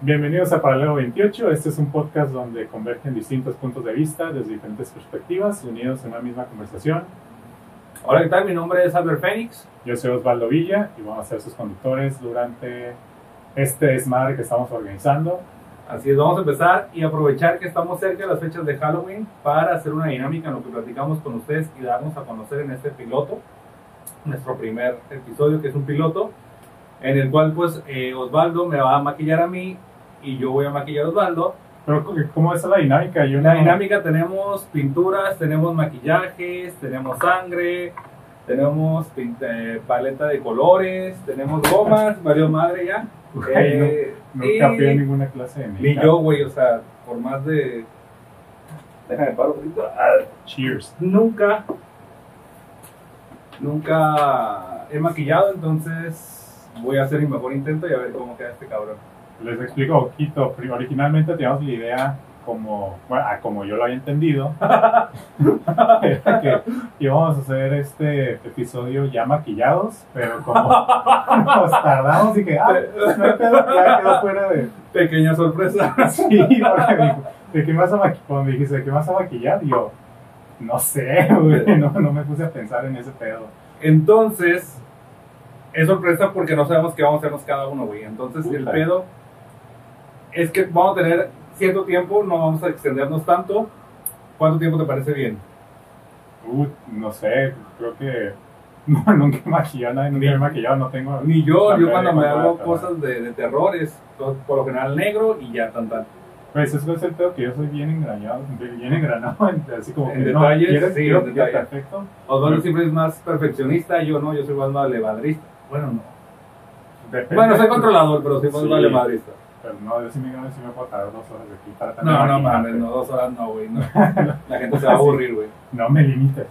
Bienvenidos a Paralelo 28. Este es un podcast donde convergen distintos puntos de vista desde diferentes perspectivas, unidos en una misma conversación. Hola, ¿qué tal? Mi nombre es Albert Fénix. Yo soy Osvaldo Villa y vamos a ser sus conductores durante este desmadre que estamos organizando. Así es, vamos a empezar y aprovechar que estamos cerca de las fechas de Halloween para hacer una dinámica en lo que platicamos con ustedes y darnos a conocer en este piloto, nuestro primer episodio que es un piloto, en el cual pues eh, Osvaldo me va a maquillar a mí y yo voy a maquillar a Osvaldo. Pero, ¿cómo es la dinámica? Yo La no- dinámica tenemos pinturas, tenemos maquillajes, tenemos sangre, tenemos eh, paleta de colores, tenemos gomas, valió madre ya. Ay, no. Eh, y- a ninguna clase de Ni yo, güey, o sea, por más de. Déjame paro un poquito. Ah, Cheers. Nunca. Nunca he maquillado, entonces voy a hacer mi mejor intento y a ver cómo queda este cabrón. Les explico un poquito. Originalmente teníamos la idea como, bueno, ah, como yo lo había entendido, era que íbamos a hacer este episodio ya maquillados, pero como nos tardamos y que, ah, no hay pedo, ya quedó fuera de... Pequeña sorpresa. Sí, porque dijo, ¿de qué vas a maquillar? Cuando me dijiste, ¿de qué vas a maquillar? Y yo, no sé, güey, no, no me puse a pensar en ese pedo. Entonces, es sorpresa porque no sabemos qué vamos a hacernos cada uno, güey. Entonces, el pedo es que vamos a tener cierto tiempo, no vamos a extendernos tanto. ¿Cuánto tiempo te parece bien? Uh, no sé, creo que no, nunca he maquillado, nadie nunca me he maquillado, no tengo... Ni yo, yo cuando me hago cosas de, de terror es todo- por lo general negro y ya tan tan. Pues eso es el pedo que yo soy bien engranado, bien engranado, en- así como En que detalles, ¿quieres? sí, Quiero en detalles. perfecto. Osvaldo siempre es más perfeccionista, yo no, yo soy más valemadrista. Bueno, no. Depende. Bueno, soy controlador, pero soy más Sí. valemadrista. Pero no, yo sí me, sí me puedo dos horas de aquí para No, no mames, no, dos horas no, güey. No. La gente se va a aburrir, güey. No me limites.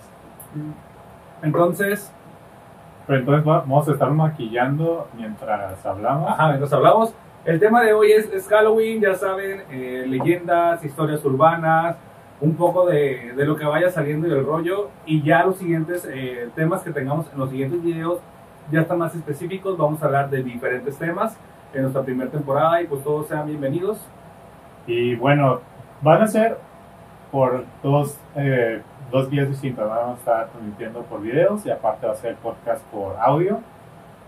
Entonces, Pero entonces va- vamos a estar maquillando mientras hablamos. Ajá, mientras hablamos, el tema de hoy es, es Halloween, ya saben, eh, leyendas, historias urbanas, un poco de, de lo que vaya saliendo y el rollo, y ya los siguientes eh, temas que tengamos en los siguientes videos ya están más específicos, vamos a hablar de diferentes temas en nuestra primera temporada y pues todos sean bienvenidos. Y bueno, van a ser por dos, eh, dos vías distintas. Vamos a estar transmitiendo por videos y aparte va a ser podcast por audio.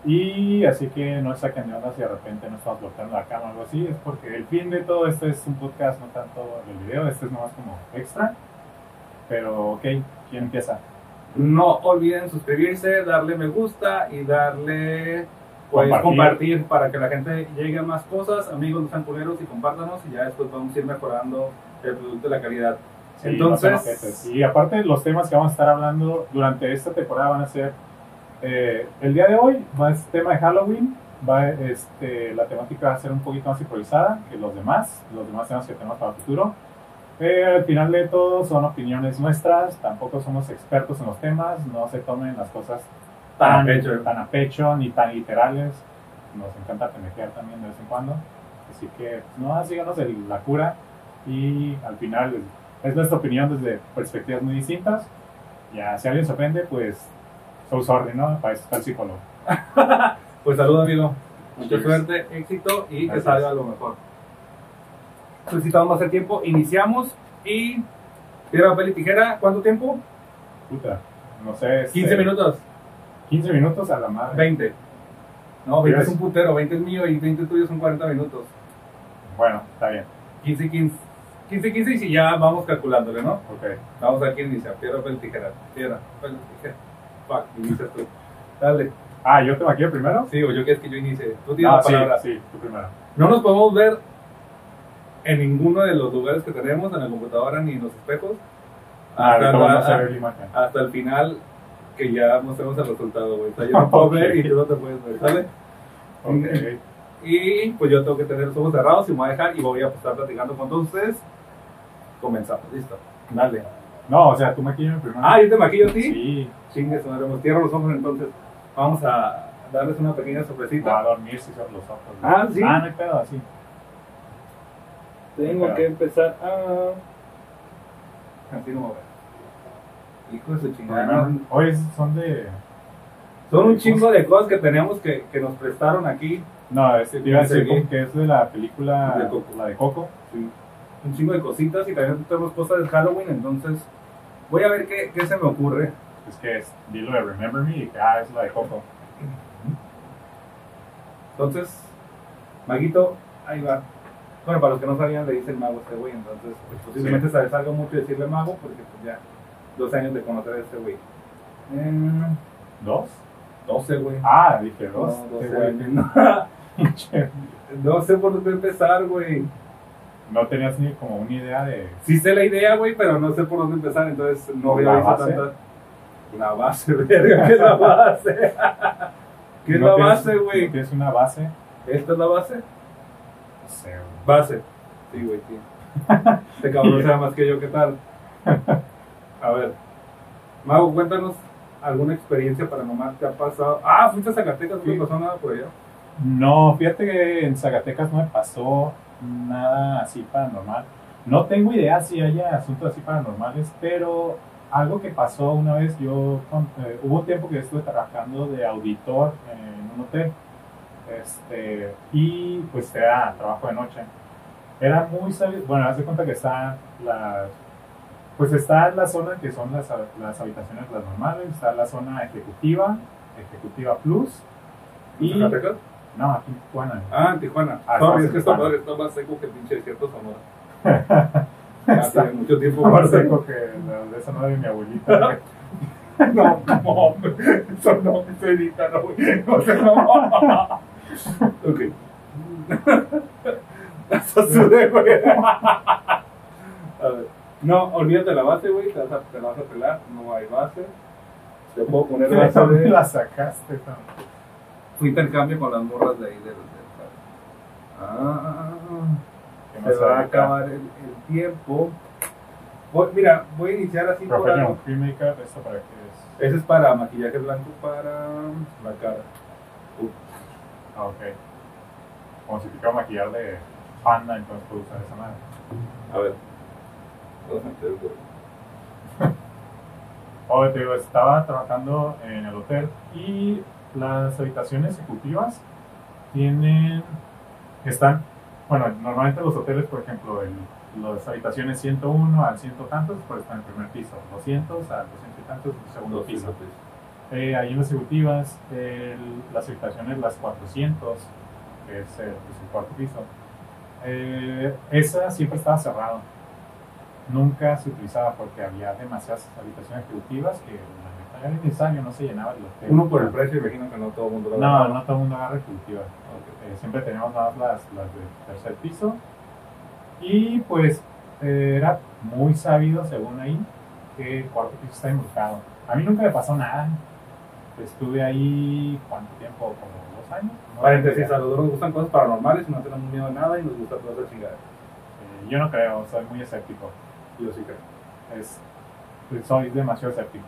Y así que no saquen de si de repente no estamos bloqueando la cámara o algo así. Es porque el fin de todo esto es un podcast, no tanto el video. Este es nomás como extra. Pero ok, ¿quién empieza? No olviden suscribirse, darle me gusta y darle pues, Compartir. compartir. para que la gente llegue a más cosas. Amigos, no sean culeros y compártanos y ya después vamos a ir mejorando el producto y la calidad. Sí, Entonces- no y aparte los temas que vamos a estar hablando durante esta temporada van a ser eh, el día de hoy va a ser tema de Halloween va este la temática va a ser un poquito más improvisada que los demás los demás temas que tenemos para el futuro pero al final de todo son opiniones nuestras tampoco somos expertos en los temas no se tomen las cosas Tan a tan, pecho. tan a pecho ni tan literales nos encanta pendejear también de vez en cuando así que no síganos de la cura y al final es nuestra opinión desde perspectivas muy distintas. Ya, si alguien se ofende, pues, so sorry, ¿no? Para eso está el psicólogo. Pues saludo amigo, mucha suerte, éxito y que Gracias. salga lo mejor. Necesitamos más el tiempo, iniciamos y piedra, papel y tijera, ¿cuánto tiempo? Puta, no sé. este, 15 minutos, 15 minutos a la madre. 20. No, 20 es un putero, 20 es mío y 20 tuyo son 40 minutos. Bueno, está bien. 15 y 15. 15 y 15 y si ya vamos calculándole, ¿no? Ok. Vamos a ver quién inicia. Piedra, papel, tijera. Piedra, papel, tijera. Fuck, inicias tú. Dale. Ah, ¿yo te maquillo primero? Sí, o yo quieres que yo inicie. Tú tienes Ah, la sí, palabra. sí, tú primero. No nos podemos ver en ninguno de los lugares que tenemos, en la computadora ni en los espejos. Ah, Hasta, ahorita vamos a la- ver la imagen. hasta el final que ya mostremos el resultado, güey. O sea, yo no puedo ver y tú no te puedes ver, ¿sale? Ok. Y pues yo tengo que tener los ojos cerrados y me voy a dejar y voy a estar platicando con todos ustedes. Comenzamos, listo. Dale. No, o sea, tú maquillame primero. Ah, yo te maquillo a ti. Sí, Chingue, su madre, me cierro los ojos entonces. Vamos a darles una pequeña va a sorpresita. dormir si son los ojos. ¿no? Ah, sí. Ah, no hay pedo, así. Tengo que empezar a. Así no me voy. Hijo de chingada. Hoy son de. Son un chingo de cosas que tenemos que, que nos prestaron aquí No, es, te iba a decir Seguí. como que es de la película, De Coco. la de Coco. Sí. Un chingo de cositas y también tenemos cosas de Halloween, entonces voy a ver qué, qué se me ocurre. Es que es, dilo de Remember Me y que, ah, es la de Coco. Entonces, Maguito, ahí va. Bueno, para los que no sabían, le dicen mago a este güey, entonces pues, posiblemente se les salga mucho decirle mago porque pues ya 12 años de conocer a este güey. Eh, ¿Dos? 12, güey. Ah, dije dos. No, Qué 12 güey. No sé por dónde empezar, güey. No tenías ni como una idea de. Sí sé la idea, güey, pero no sé por dónde empezar, entonces no había ¿La visto tanta... La base, verga, ¿qué es la base? ¿Qué es ¿No la tienes- base, güey? ¿no ¿Tienes una base? ¿Esta es la base? No sé, güey. Base. Sí, güey, sí. Este cabrón sabe más que yo, ¿qué tal? A ver. Mago, cuéntanos alguna experiencia paranormal que ha pasado. Ah, fuiste a Zacatecas, no Sí. pasó nada por allá. No, fíjate que en Zacatecas no me pasó nada así paranormal. No tengo idea si haya asuntos así paranormales, pero algo que pasó una vez, yo eh, hubo tiempo que estuve trabajando de auditor en un hotel, este, y pues era trabajo de noche. Era muy sabi- bueno, haz de cuenta que está la, pues está en la zona que son las, las habitaciones las normales, está la zona ejecutiva, ejecutiva plus, y ¿Zacatecas? no, aquí en Tijuana. Ah, en Tijuana. Ah, no, es que Tijuana. madre está más seco que el pinche desierto Sonora. Está tiene mucho tiempo más seco que la de no de mi abuelita. No, no, eso no, eso edítalo, güey. O sea, no. Ok. Eso sube, güey. A ver. No, olvídate la base, güey. Te, vas a- te la vas a pelar. No hay base. Te puedo poner base de. la sacaste. Fue intercambio con las morras de ahí del. del ah, Que se no va a acabar el, el tiempo. Voy- mira, voy a iniciar así por Professional algo. ¿esto para qué es? Ese es para maquillaje blanco para la cara. Uf. Ah, ok. Como si te quiero maquillar de panda, entonces puedo usar esa madre. A ver. Meter huevo. Oye, te digo, estaba trabajando en el hotel y las habitaciones ejecutivas tienen, están, bueno, normalmente los hoteles, por ejemplo, el, las habitaciones 101 al 100 tantos, pues están en el primer piso, 200 al 200 y tantos en el segundo piso. Eh, ahí en las ejecutivas, las habitaciones, las 400, que es el, es el cuarto piso, eh, esa siempre estaba cerrado. Nunca se utilizaba porque había demasiadas habitaciones ejecutivas que neta era innecesario, no se llenaba el hotel. Uno por el precio, imagino que no todo el mundo lo No, no todo el mundo agarra ejecutiva. Eh, siempre teníamos más las, las de tercer piso. Y pues eh, era muy sabido, según ahí, que el cuarto piso está embrujado. A mí nunca me pasó nada. Estuve ahí, ¿cuánto tiempo? Como dos años. No Paréntesis, a los dos nos gustan cosas paranormales y no tenemos miedo a nada y nos gusta toda esa chingada. Eh, yo no creo, soy muy escéptico. Yo sí creo. Es, pues, soy demasiado escéptico.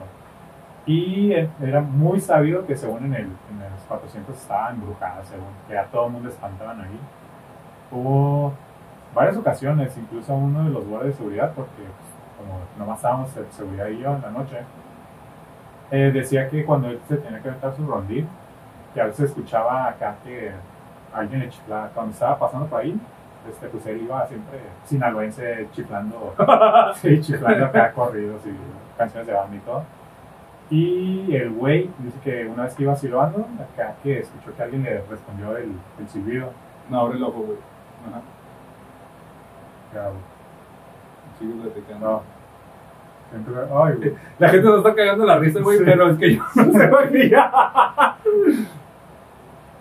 Y eh, era muy sabido que según en el, en el 400 estaba embrujada, según que a todo el mundo espantaban ahí. Hubo varias ocasiones, incluso uno de los guardias de seguridad, porque pues, como nomás estábamos de seguridad y yo en la noche, eh, decía que cuando él se tenía que aventar su rondín, que a veces escuchaba acá que alguien le chiflaba, cuando estaba pasando por ahí, este, pues él iba siempre sinaloense chiflando, sí, chiflando acá corridos y canciones de banda y todo. Y el güey dice que una vez que iba silbando, acá que escuchó que alguien le respondió el, el silbido. No, abre el ojo, güey. Ajá. Ya, Sigue platicando. No. Ay. La gente nos está cagando la risa, güey, Sí. pero es que yo no sé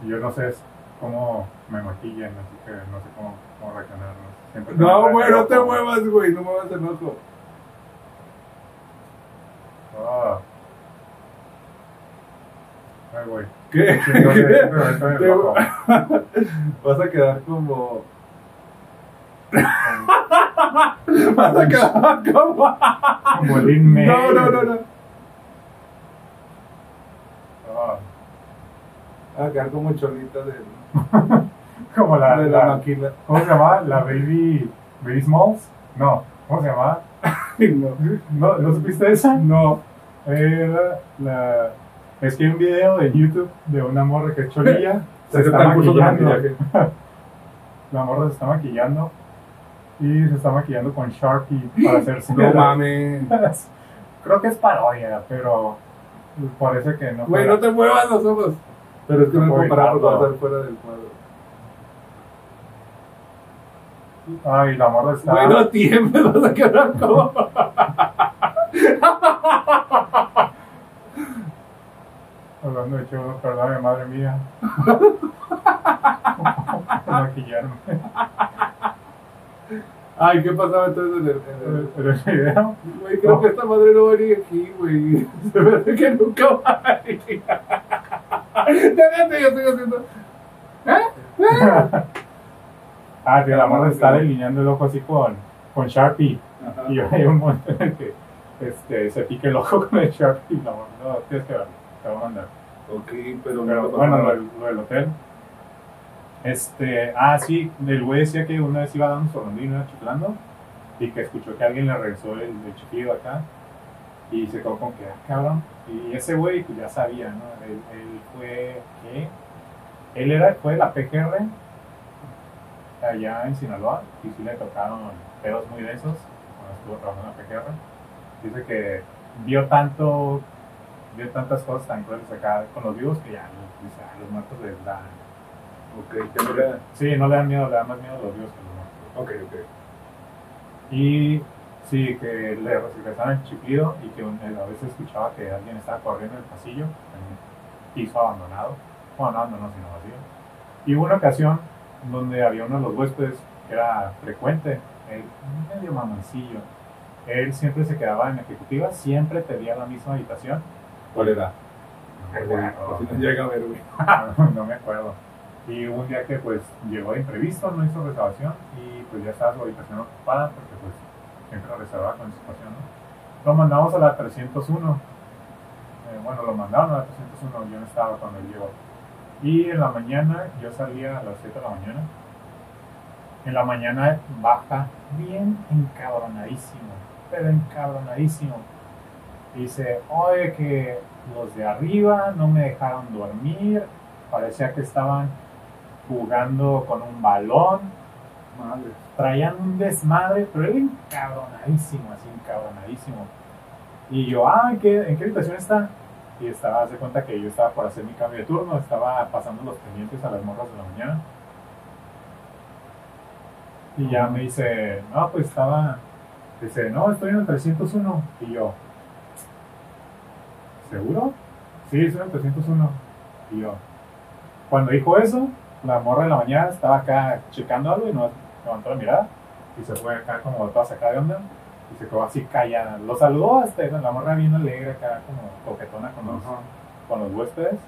Yo no sé cómo me maquillan, así que no sé cómo, cómo reaccionar. ¿no? Siempre No, güey, no te muevas, güey, no muevas el ojo. Ah. Ay, güey. ¿Qué? En el Te- ojo. Vas a quedar como. Vas a quedar como. Como Lin May. No, no, no, no. Ah, Vas a quedar como cholita de, Como la, de la la- maquila. ¿Cómo se llama? La Baby. Baby Smalls? No. ¿Cómo se llama? No. ¿No, ¿no supiste esa? No. Era la. Es que hay un video de YouTube de una morra que es cholilla se ¿Qué está maquillando. La morra se está maquillando y se está maquillando con Sharpie para hacerse. No mames. Creo que es parodia, pero parece que no. Güey, no te muevas los ojos. Pero es que no comparado con estar fuera del cuadro. Ay, la morra está. Güey, no tiembles, vas a quedar como. Hablando de chulo, perdón, madre mía. Maquillarme. Ay, ¿qué pasaba entonces en el. en el- video. Güey, creo que esta madre no va a venir aquí, güey. Se me hace que nunca va a venir. Espérate, yo estoy haciendo. ¿Eh? Ah, sí, la morra está delineando el ojo así con, con Sharpie. Ajá. Y hay un momento en el que este, se pique el ojo con el Sharpie. La morra, no, tienes que verlo, te voy a mandar. Ok, pero, Pero no te bueno, lo, del- lo del hotel. Este, ah, sí, el güey decía que una vez iba dando rondín, iba chiflando, y que escuchó que alguien le regresó el, el chiflido acá, y se quedó con que, ah, cabrón. Y ese güey, pues ya sabía, ¿no? Él, él fue, ¿qué? Él era, fue de la PGR, allá en Sinaloa, y sí le tocaron pedos muy densos cuando estuvo trabajando en la PGR. Dice que vio tanto vio tantas cosas tan crueles acá con los vivos que ya dice, a los muertos les da. Ok, que no le- Sí, no le dan miedo, le dan más miedo a los vivos que a los muertos. Ok, ok. Y sí, que le regresaron el chiflido y que un- él a veces escuchaba que alguien estaba corriendo en el pasillo, en un piso abandonado. Bueno, no abandonado, sino vacío. Y hubo una ocasión donde había uno de los huéspedes que era frecuente, él, medio mamoncillo. Él siempre se quedaba en ejecutiva, siempre pedía la misma habitación. ¿Cuál era? No me acuerdo. Por si no llega a ver, güey. no me acuerdo. Y hubo un día que pues llegó de imprevisto, no hizo reservación y pues ya estaba su habitación ocupada porque pues siempre reservaba con anticipación. ¿no? Lo mandamos a la 301. Eh, bueno, lo mandaron a la 301, yo no estaba cuando él llegó. Y en la mañana, yo salía a las 7 de la mañana. En la mañana baja bien encabronadísimo, pero encabronadísimo. Dice, oye, que los de arriba no me dejaron dormir, parecía que estaban jugando con un balón, Traían un desmadre, pero él encabronadísimo, así encabronadísimo. Y yo, ah, ¿en qué, ¿en qué habitación está? Y estaba, hace cuenta que yo estaba por hacer mi cambio de turno, estaba pasando los pendientes a las morras de la mañana. Y ya me dice, no, pues estaba, dice, no, estoy en el 301. Y yo, ¿seguro? Sí, estoy en el 301. Y yo, cuando dijo eso, la morra de la mañana estaba acá checando algo y no levantó la mirada y se fue acá como toda sacada de onda y se quedó así callada. Lo saludó hasta la morra bien alegre acá como coquetona con los, con los huéspedes.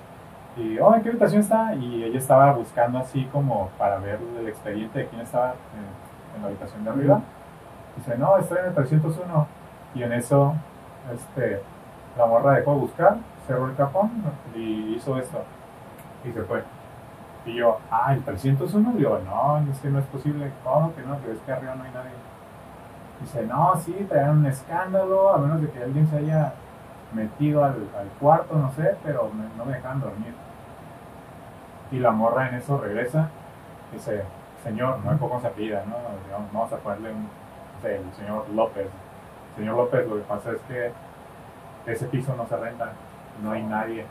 Y, oh, ¿en qué habitación está? Y ella estaba buscando así como para ver el expediente de quién estaba en, en la habitación de arriba. Dice, no, estoy en el 301. Y en eso, este, la morra dejó de buscar, cerró el cajón y hizo esto. Y se fue. Y yo, ah, el 301. Digo, no, es que no es posible. ¿Cómo que no? Que es que arriba no hay nadie. Dice, no, sí, traían un escándalo, a menos de que alguien se haya metido al, al cuarto, no sé, pero no me dejan dormir. Y la morra en eso regresa, dice, señor, no me cómo se apellida, ¿no? Vamos a ponerle un, el señor López. Señor López, lo que pasa es que ese piso no se renta, no hay nadie.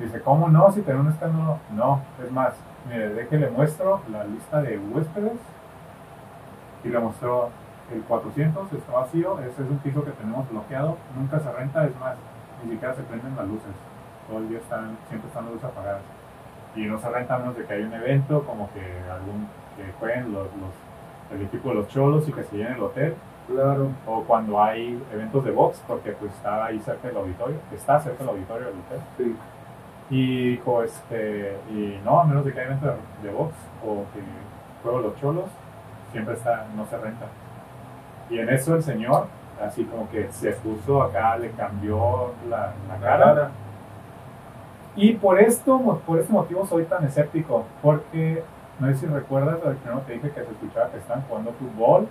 Dice, ¿cómo no? Si tenemos un escándalo. No, es más, mire, de que le muestro la lista de huéspedes y le mostró el 400, está vacío, ese es un piso que tenemos bloqueado, nunca se renta, es más, ni siquiera se prenden las luces, todo el día están, siempre están las luces apagadas. Y no se renta a menos de que haya un evento, como que algún, que jueguen los, los- el equipo de los cholos y que se llene el hotel, Claro. o cuando hay eventos de box, porque pues está ahí cerca del auditorio, está cerca del auditorio del hotel. Sí. Y dijo, este, y no, a menos de que haya evento de, de box o que juego los cholos, siempre está, no se renta. Y en eso el señor, así como que se puso acá, le cambió la, la cara. Y por esto, por este motivo soy tan escéptico, porque no sé si recuerdas, al primero te dije que se escuchaba que estaban jugando fútbol,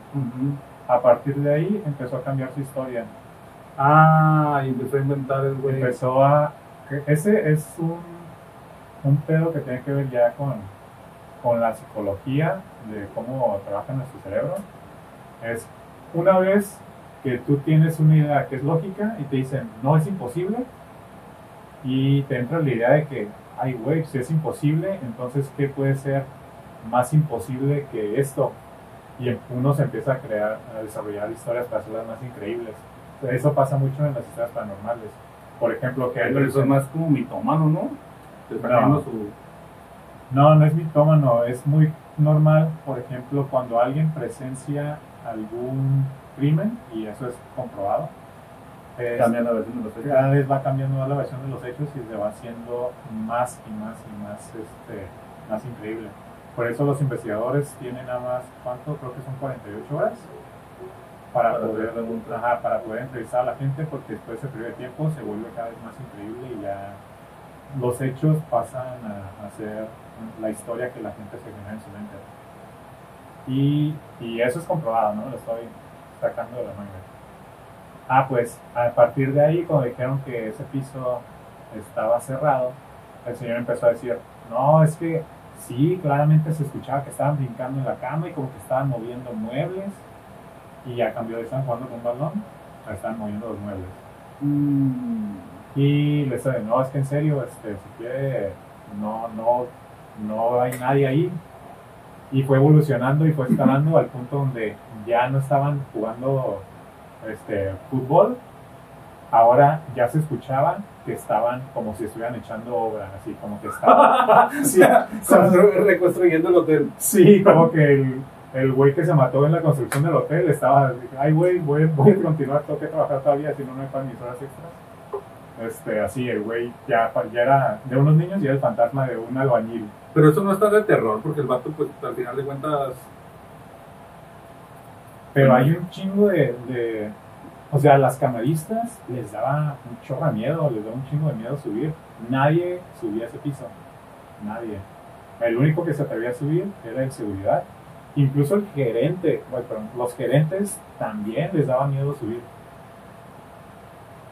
a partir de ahí empezó a cambiar su historia. Ah, y empezó a inventar el güey. empezó a ese es un un pedo que tiene que ver ya con, con la psicología de cómo trabaja nuestro cerebro. Es una vez que tú tienes una idea que es lógica y te dicen, no es imposible, y te entra la idea de que, ay, güey, si es imposible, entonces, ¿qué puede ser más imposible que esto? Y uno se empieza a crear, a desarrollar historias para hacerlas más increíbles. Eso pasa mucho en las historias paranormales. Por ejemplo, que... Pero eso es más como mitómano, ¿no? No. Su... no, no es mitómano, es muy normal, por ejemplo, cuando alguien presencia algún crimen, y eso es comprobado, Cambia la versión de los hechos. cada vez va cambiando la versión de los hechos y se va haciendo más y más y más, este, más increíble. Por eso los investigadores tienen nada más, ¿cuánto? Creo que son 48 horas para, poder, para poder entrevistar a la gente porque después de ese periodo tiempo se vuelve cada vez más increíble y ya los hechos pasan a, a ser la historia que la gente se genera en su mente. Y, y eso es comprobado, ¿no? Lo estoy sacando de la manga. Ah, pues a partir de ahí, cuando dijeron que ese piso estaba cerrado, el señor empezó a decir, no, es que sí, claramente se escuchaba que estaban brincando en la cama y como que estaban moviendo muebles y ya cambió de estaban jugando con balón, a estaban moviendo los muebles. Mm. Y les dije, no, es que en serio, este, si quiere, no, no, no hay nadie ahí. Y fue evolucionando y fue escalando al punto donde ya no estaban jugando este, fútbol, ahora ya se escuchaba que estaban como si estuvieran echando obra, así como que estaban... sí, Constru- reconstruyendo el hotel. sí, como que el, el güey que se mató en la construcción del hotel estaba, ay güey, voy, voy a continuar, tengo que trabajar todavía, si no, no hay para mis horas extras. Este, así, el güey ya, ya era de unos niños y era el fantasma de un albañil. Pero eso no está de terror, porque el vato, pues, al final de cuentas, Pero hay un chingo de, de- O sea, a las camaristas les daba un chorro de miedo, les daba un chingo de miedo subir. Nadie subía ese piso. Nadie. El único que se atrevía a subir era el seguridad. Incluso el gerente, bueno, perdón, los gerentes también les daba miedo subir.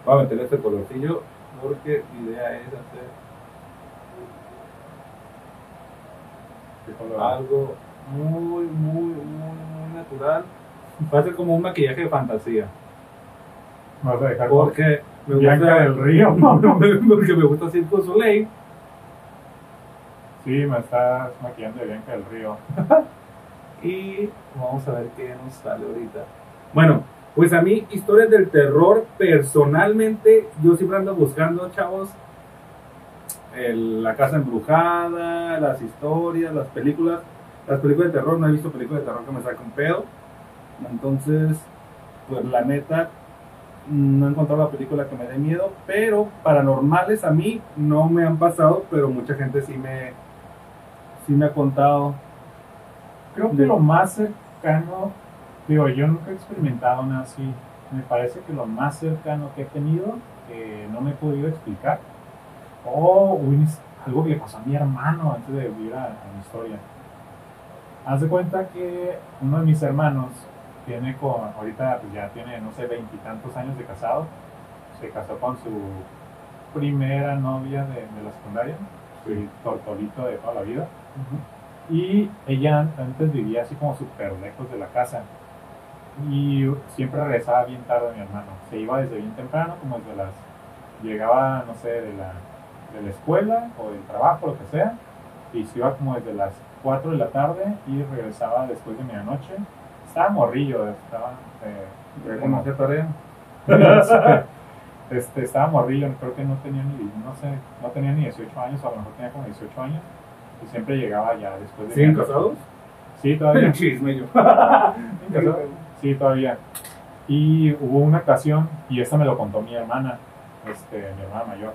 voy a meter este colorcillo, porque mi idea es hacer algo muy, muy, muy, muy natural. Va a ser como un maquillaje de fantasía. Vas a dejar Porque me Bianca gusta, del Río. porque me gusta Circo Soleil. Sí, me estás maquillando de Bianca del Río. Y vamos a ver qué nos sale ahorita. Bueno, pues a mí, historias del terror, personalmente, yo siempre ando buscando, chavos, la casa embrujada, las historias, las películas. Las películas de terror, no he visto películas de terror que me saquen un pedo. Entonces, pues la neta, no he encontrado la película que me dé miedo, pero paranormales a mí no me han pasado, pero mucha gente sí me, sí me ha contado. Creo que lo más cercano, digo, yo nunca he experimentado nada así. Me parece que lo más cercano que he tenido, que no me he podido explicar, o un- algo que le pasó a mi hermano antes de vivir a, a mi historia. Haz de cuenta que uno de mis hermanos tiene con, ahorita pues ya tiene, no sé, veintitantos años de casado. Se casó con su primera novia de, de la secundaria, su tortolito de toda la vida. Y ella antes vivía así como súper lejos de la casa. Y siempre regresaba bien tarde mi hermano. Se iba desde bien temprano, como desde las... Llegaba, no sé, de la, de la escuela o del trabajo, lo que sea. Y se iba como desde las 4 de la tarde y regresaba después de medianoche. Estaba morrillo, estaba... Eh, ¿Cómo hacer tarea? este, estaba morrillo, creo que no tenía ni, no sé, no tenía ni 18 años, o a lo mejor tenía como 18 años. Y siempre llegaba ya después de ¿Siguen casados? Sí, todavía. Chisme yo. Sí, todavía. Y hubo una ocasión, y esta me lo contó mi hermana, este, mi hermana mayor.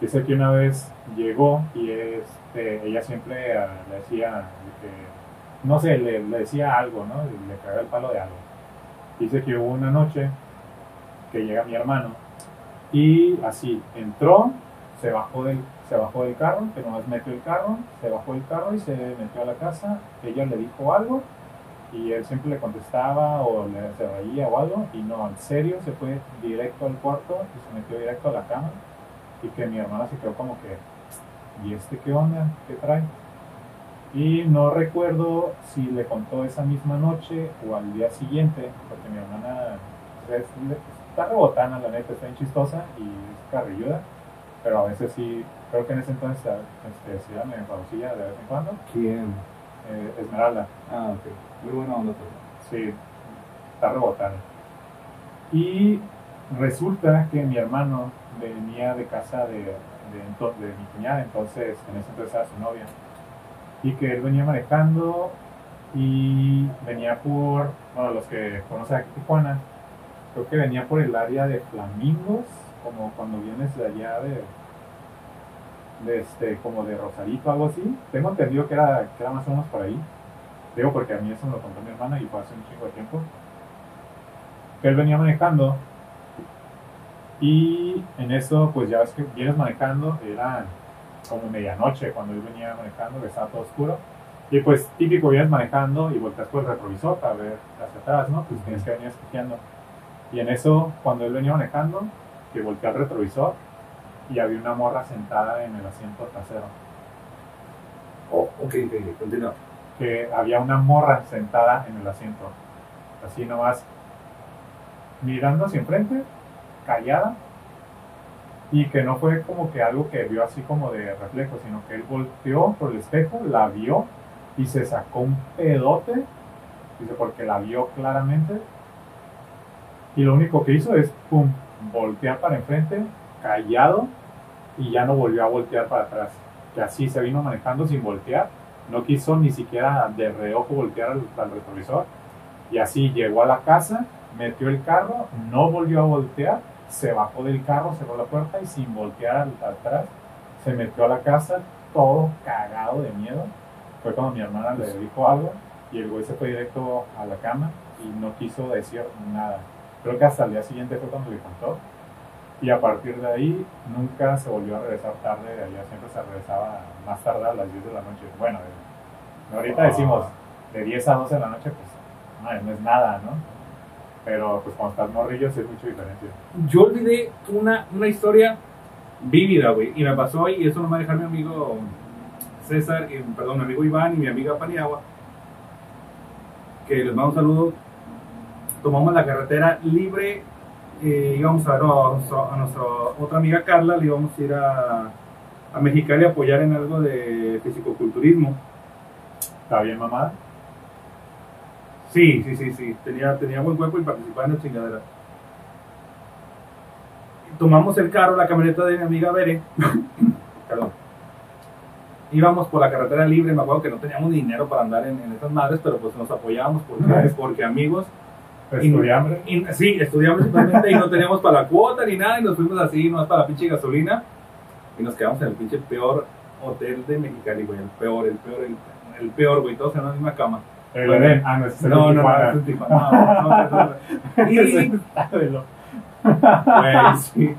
Dice que una vez llegó y este, ella siempre ah, le decía, que, no sé, le, le decía algo, ¿no? Le cagaba el palo de algo. Dice que hubo una noche que llega mi hermano y así entró, se bajó del, se bajó del carro, que nomás metió el carro, se bajó del carro y se metió a la casa. Ella le dijo algo y él siempre le contestaba o le se reía o algo y no, en serio se fue directo al cuarto y se metió directo a la cama y que mi hermana se quedó como que ¿y este qué onda? ¿Qué trae? Y no recuerdo si le contó esa misma noche o al día siguiente, porque mi hermana es- está rebotana, la neta, está bien chistosa y es carrilluda, pero a veces sí, creo que en ese entonces este, llama en babosilla de vez en cuando. ¿Quién? Eh, Esmeralda, Ah, ok. Muy buena onda. pues. sí, está rebotana. Y resulta que mi hermano venía de casa de, de, de mi cuñada, entonces en ese entonces era su novia. Y que él venía manejando y venía por, bueno, los que conocen aquí Tijuana, creo que venía por el área de Flamingos, como cuando vienes de allá de, de este, como de Rosarito, algo así. Tengo entendido que era, que era más o menos por ahí. Digo porque a mí eso me lo contó mi hermana y fue hace un chingo de tiempo. Que él venía manejando y en eso, pues ya ves que vienes manejando, era como medianoche cuando él venía manejando, que estaba todo oscuro. Y pues típico, vienes manejando y volteas por el retrovisor para ver hacia atrás, ¿no? Pues tienes que venir escogiendo. Y en eso, cuando él venía manejando, que volteé al retrovisor y había una morra sentada en el asiento trasero. Oh, ok, ok, continúa. que había una morra sentada en el asiento, así nomás mirando hacia enfrente, callada, y que no fue como que algo que vio así como de reflejo, sino que él volteó por el espejo, la vio y se sacó un pedote, dice, porque la vio claramente, y lo único que hizo es, pum, voltear para enfrente, callado, y ya no volvió a voltear para atrás, que así se vino manejando sin voltear, no quiso ni siquiera de reojo voltear al, al retrovisor. Y así llegó a la casa, metió el carro, no volvió a voltear, se bajó del carro, cerró la puerta y sin voltear atrás, se metió a la casa todo cagado de miedo. Fue cuando mi hermana le dijo algo y el güey se fue directo a la cama y no quiso decir nada. Creo que hasta el día siguiente fue cuando le contó. Y a partir de ahí nunca se volvió a regresar tarde de allá, siempre se regresaba más tarde a las 10 de la noche. Bueno, eh, ahorita decimos de 10 a 12 de la noche, pues no, no es nada, ¿no? Pero pues cuando estás morrillo sí es mucha diferencia. Yo olvidé una, una historia vívida, güey, y me pasó ahí, y eso no me va a dejar mi amigo César, perdón, mi amigo Iván y mi amiga Paniagua, que les mando un saludo. Tomamos la carretera libre, eh, íbamos a ver a, nuestra- a nuestra otra amiga Carla, le íbamos a ir a, a Mexicali a apoyar en algo de fisicoculturismo. ¿Está bien, mamada? Sí, sí, sí, sí. Tenía, tenía buen cuerpo y participaba en la chingadera. Tomamos el carro, la camioneta de mi amiga Bere. Perdón. Íbamos por la carretera libre, me acuerdo que no teníamos dinero para andar en, en esas madres, pero pues nos apoyábamos porque, porque amigos. Y- sí, estudiamos y no teníamos para la cuota ni nada y nos fuimos así, no es para la pinche gasolina. Y nos quedamos en el pinche peor hotel de Mexicali, güey. El peor, el peor, el, el peor, güey. Todos en la misma cama. El. Edén. Ah, no, es el No, no, no, es Tijuana. No, no, no, no. Y, güey, sí.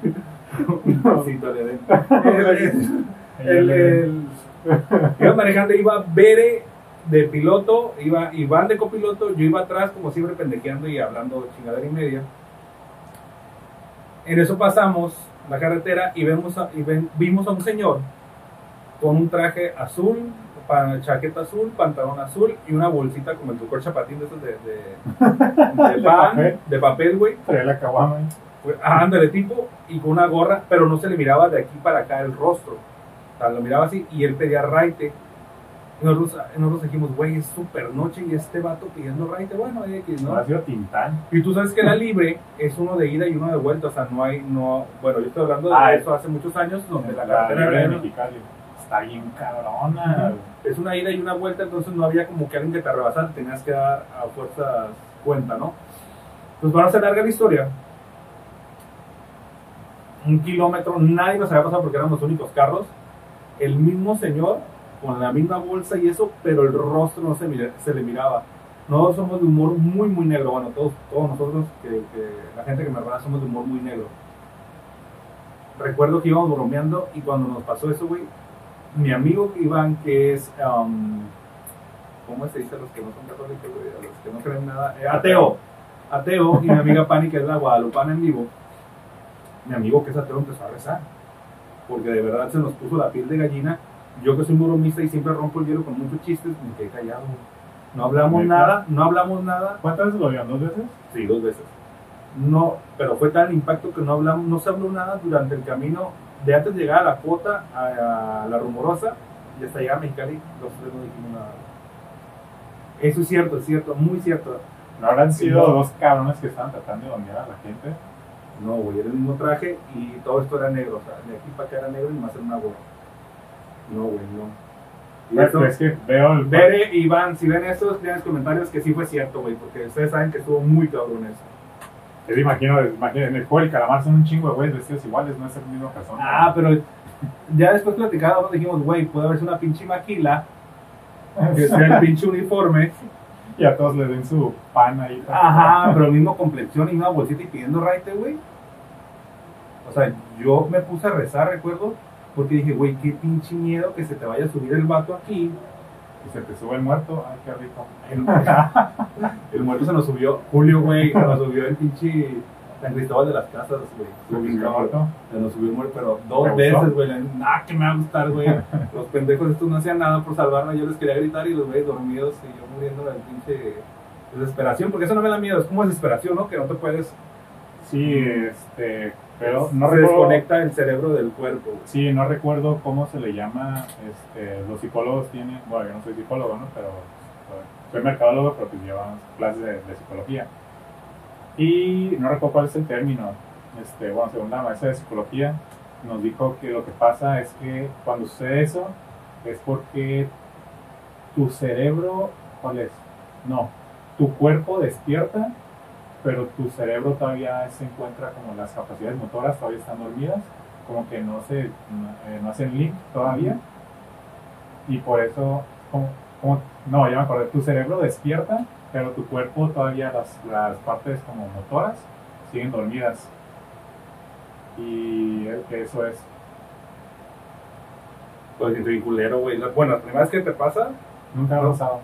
Un pasito de adentro. El, el, el- iba manejando, iba Bere de piloto, iba Iván de copiloto, yo iba atrás como siempre pendejeando y hablando chingadera y media. En eso pasamos la carretera y, vemos a- y ven- vimos a un señor con un traje azul, chaqueta azul, pantalón azul y una bolsita como el tucor chapatín de esos de, de, de pan, papel. de papel, güey. Trae la caguama. Pues, ándale, tipo, y con una gorra, pero no se le miraba de aquí para acá el rostro. O sea, lo miraba así y él pedía raite. Y nosotros, nosotros dijimos, güey, es súper noche y este vato pidiendo raite. Bueno, X, No ¿no? ha sido Tintán. Y tú sabes que la libre es uno de ida y uno de vuelta. O sea, no hay, no. Bueno, yo estoy hablando de Ah, eso hace muchos años, donde la, carretera libre de era- Mexicali. Está bien cabrona. es una ida y una vuelta, entonces no había como que alguien que te rebasara, tenías que dar a fuerzas cuenta, ¿no? Pues para no hacer larga la historia, un kilómetro, nadie nos había pasado porque éramos los únicos carros, el mismo señor con la misma bolsa y eso, pero el rostro no se, mira- se le miraba. Nosotros somos de humor muy, muy negro, bueno, todos, todos nosotros, que, que la gente que me rodea somos de humor muy negro. Recuerdo que íbamos bromeando y cuando nos pasó eso, güey, mi amigo Iván, que es, um, ¿cómo se dice a los que no son católicos, güey? A los que no creen nada, Eh, ateo, ateo, y mi amiga Pani, que es la guadalupana en vivo, mi amigo que es ateo empezó a rezar, porque de verdad se nos puso la piel de gallina yo que soy muy bromista y siempre rompo el hielo con muchos chistes, me quedé callado. No hablamos nada, no hablamos nada. ¿Cuántas veces lo vieron? ¿Dos veces? Sí, dos veces. No, pero fue tal el impacto que no hablamos, no se habló nada durante el camino de antes de llegar a la cuota, a, a la rumorosa, y hasta llegar a Mexicali, los tres no dijimos nada. Eso es cierto, es cierto, muy cierto. ¿No habrán sido No. dos cabrones que estaban tratando de dormir a la gente? No, güey, era el mismo traje y todo esto era negro, o sea, de aquí para acá era negro y más era una gorra. No, güey, no. Y Pues, eso, es que veo el... Iván, si ven escriban en los comentarios que sí fue cierto, güey, porque ustedes saben que estuvo muy cabrón eso. Me imagino, imagino, en el juego del calamar son un chingo de güeyes vestidos iguales, no es el mismo persona. Ah, pero ya después platicábamos, dijimos, güey, puede haberse una pinche maquila, que sea el pinche uniforme. Y a todos les den su pan ahí. Ajá, pero mismo complexión y una bolsita y pidiendo raite, güey. O sea, yo me puse a rezar, recuerdo, porque dije, güey, qué pinche miedo que se te vaya a subir el vato aquí. Y se te sube el muerto. Ay, qué rico. El, el muerto se nos subió, Julio, güey, se nos subió el pinche San Cristóbal de las Casas, güey. ¿Se nos subió el muerto, pero ¿Te dos veces, güey. Nada, que me va a gustar, güey. Los pendejos estos no hacían nada por salvarme. Yo les quería gritar y los güeyes dormidos y yo muriendo de pinche desesperación. Porque eso no me da miedo, es como desesperación, ¿no? Que no te puedes. Sí, este... Pero no se recuerdo... desconecta el cerebro del cuerpo. Sí, no recuerdo cómo se le llama, este, los psicólogos tienen, bueno, yo no soy psicólogo, ¿no? Pero soy mercadólogo, pero pues llevamos clases de, de psicología. Y no recuerdo cuál es el término, este, bueno, según la maestra de psicología, nos dijo que lo que pasa es que cuando sucede eso, es porque tu cerebro, ¿cuál es? No, tu cuerpo despierta, pero tu cerebro todavía se encuentra como las capacidades motoras todavía están dormidas, como que no se no, eh, no hacen link todavía, y por eso, como, como- no, ya me acordé, tu cerebro despierta, pero tu cuerpo todavía las, las partes como motoras siguen dormidas. Y eso es. Pues siento bien culero, güey. Bueno, la primera vez que te pasa, Nunca ha pasado.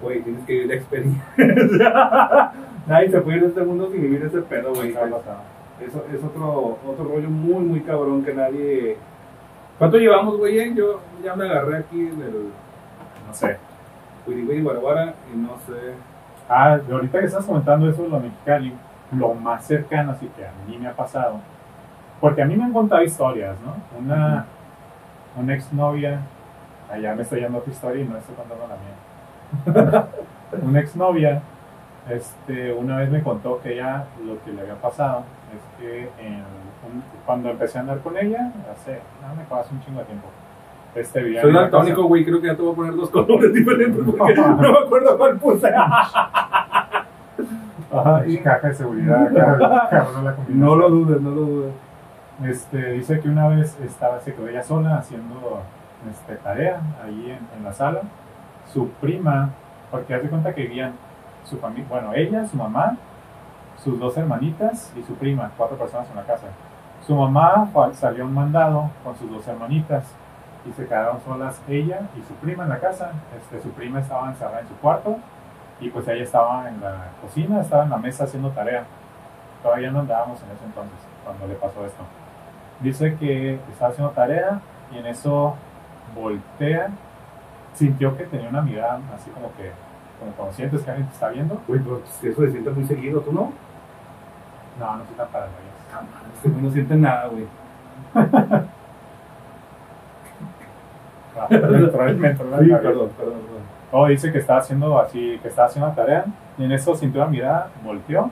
güey, tienes que vivir la experiencia. Nadie se puede ir de este mundo sin vivir ese pedo, güey. Eso es otro, otro rollo muy, muy cabrón que nadie. ¿Cuánto llevamos, güey? eh? Yo ya me agarré aquí del No sé. Wiri Guaraguara y no sé. Ah, ahorita que estás comentando eso de lo mexicali, lo más cercano así que a mí me ha pasado, porque a mí me han contado historias, ¿no? Una, una exnovia, allá me estoy yendo a tu historia y no estoy contando la mía. una exnovia, este, una vez me contó que ella, lo que le había pasado, es que en un- cuando empecé a andar con ella, hace, no me hace un chingo de tiempo, este, vivía Soy daltónico, güey. Creo que ya te voy a poner dos colores diferentes porque no me acuerdo cuál puse. Y caja de seguridad, cabrón, cabrón, la combinación. No lo dudes, no lo dudes. Este, dice que una vez estaba, se quedó ella sola haciendo este, tarea ahí en, en la sala. Su prima, porque hace cuenta que vivían su familia, bueno, ella, su mamá, sus dos hermanitas y su prima, cuatro personas en la casa. Su mamá salió un mandado con sus dos hermanitas y se quedaron solas ella y su prima en la casa. Este, su prima estaba encerrada en su cuarto y pues ella estaba en la cocina, estaba en la mesa haciendo tarea. Todavía no andábamos en ese entonces, cuando le pasó esto. Dice que estaba haciendo tarea y en eso voltea, sintió que tenía una mirada así como que, como cuando sientes que alguien te está viendo. Güey, pero eso se siente muy seguido, ¿tú no? No, no soy tan paranoico. Este güey no siente nada, güey. Ah, Sí, perdón, perdón, perdón. Oh, dice que estaba haciendo así, que estaba haciendo la tarea, y en eso sintió la mirada, volteó,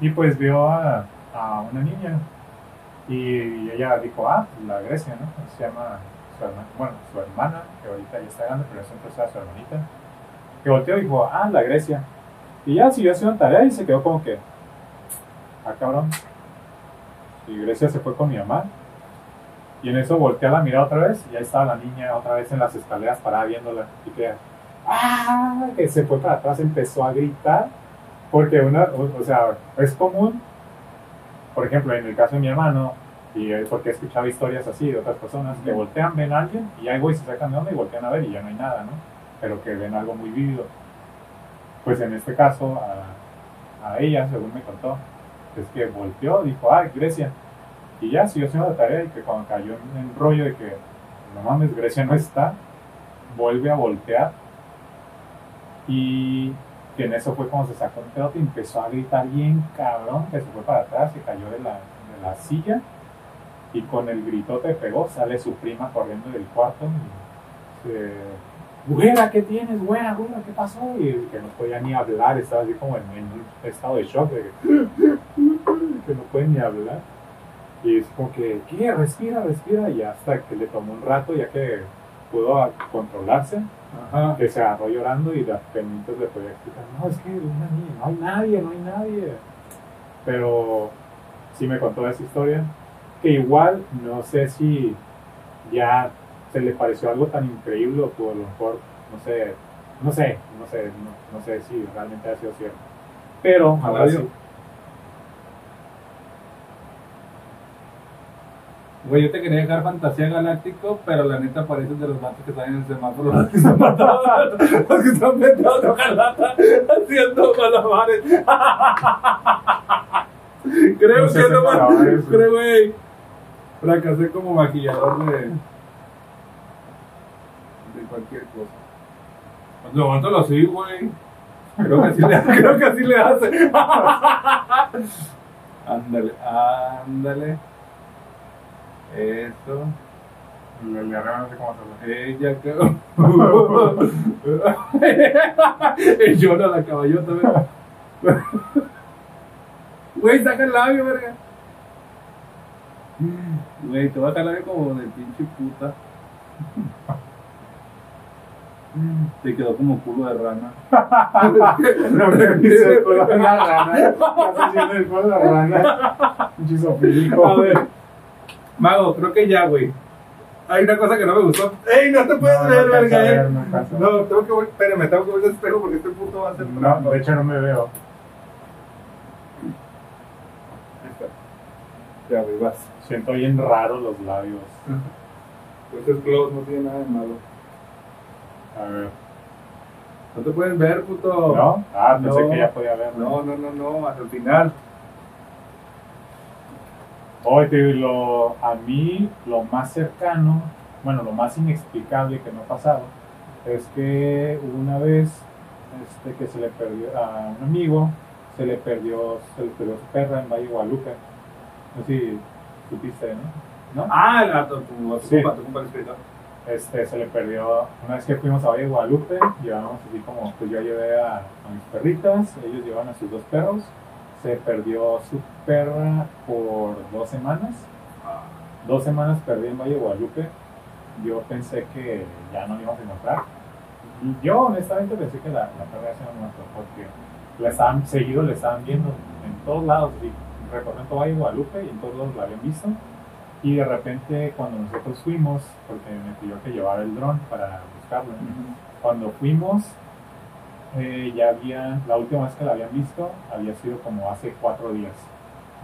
y pues vio a, a una niña, y ella dijo, ah, pues la Grecia, ¿no? Se llama su hermana, bueno, su hermana, que ahorita ya está grande, pero siempre era su hermanita, que volteó y dijo, ah, la Grecia, y ya siguió haciendo tarea y se quedó como que, ah, cabrón, y Grecia se fue con mi mamá, y en eso voltea la mirada otra vez y ahí estaba la niña otra vez en las escaleras parada viéndola. Y que, ¡ah! que se fue para atrás, empezó a gritar. Porque una, o, sea, es común, por ejemplo, en el caso de mi hermano, y porque he escuchado historias así de otras personas, que voltean, ven a alguien y ahí güey se sacan de onda y voltean a ver y ya no hay nada, ¿no? Pero que ven algo muy vívido. Pues en este caso, a, ella, según me contó, es que volteó, dijo, ah, Grecia. Y ya siguió haciendo la tarea y que cuando cayó en el rollo de que no mames, Grecia no está, vuelve a voltear y que en eso fue cuando se sacó el pedo y empezó a gritar bien cabrón, que se fue para atrás, se cayó de la, de la silla y con el gritote pegó, sale su prima corriendo del cuarto y se, güera, ¿qué tienes? Güera, güera, ¿qué pasó? Y que no podía ni hablar, estaba así como en, en un estado de shock, de que, que no puede ni hablar. Y es como que, ¿qué? Respira, respira. Y hasta que le tomó un rato, ya que pudo controlarse, Ajá. que se agarró llorando y las penitas le podía explicar, no, es que no hay nadie, no hay nadie. Pero sí me contó esa historia, que igual no sé si ya se le pareció algo tan increíble o a lo mejor, no sé, no sé, no sé, no, no sé si realmente ha sido cierto. Pero ahora Radio. sí, Güey, yo te quería dejar fantasía galáctico, pero la neta pareces de los vatos que están en el semáforo, los que están matando, los que están metiendo hojalata haciendo malabares. creo No que no creo, güey. Fracasé como maquillador de, de cualquier cosa. Levántalo así, güey. Creo que así le, creo que así le hace. ándale, ándale. Eso. le, le no sé cómo hacerlo. Ella. El llora la caballota, ¿verdad? Güey, saca el labio, verga. Güey, te va a sacar el labio como de pinche puta. Te quedó como culo de rana. Se fue la rana. Estás haciendo el culo de rana. Chisofílico. A ver, Mago, creo que ya, güey. Hay una cosa que no me gustó. ¡Ey, no te puedes No, ver, no verga! ver, no. No, tengo que ver. Espérame, tengo que ver el espejo porque este puto va a ser No, de hecho no me veo. Ya, güey, vas. Siento bien raro los labios. Pues es close, no tiene nada de malo. A ver. No te puedes ver, puto. ¿No? Ah, pensé No. que ya podía ver. No, no, no, no, hasta el final. Oye, te lo, a mí lo más cercano, bueno, lo más inexplicable que me ha pasado es que una vez este, que se le perdió a un amigo, se le perdió, se le perdió su perra en Valle Guadalupe. No sé si supiste, ¿no? ¿No? Ah, el gato, tu, tu Sí. compa, tu compa el escritor. Este, se le perdió, una vez que fuimos a Valle de Guadalupe, llevábamos así como, pues yo llevé a, mis perritas, ellos llevaban a sus dos perros, se perdió su perra por dos semanas, dos semanas perdí en Valle Guadalupe, yo pensé que ya no la íbamos a encontrar, yo honestamente pensé que la, la perra se había muerto, porque la estaban, seguido le estaban viendo en todos lados, y recorriendo Valle Guadalupe y en todos lados la habían visto, y de repente cuando nosotros fuimos, porque me pidió que llevara el dron para buscarlo, cuando fuimos, eh, ya había, la última vez que la habían visto había sido como hace cuatro días.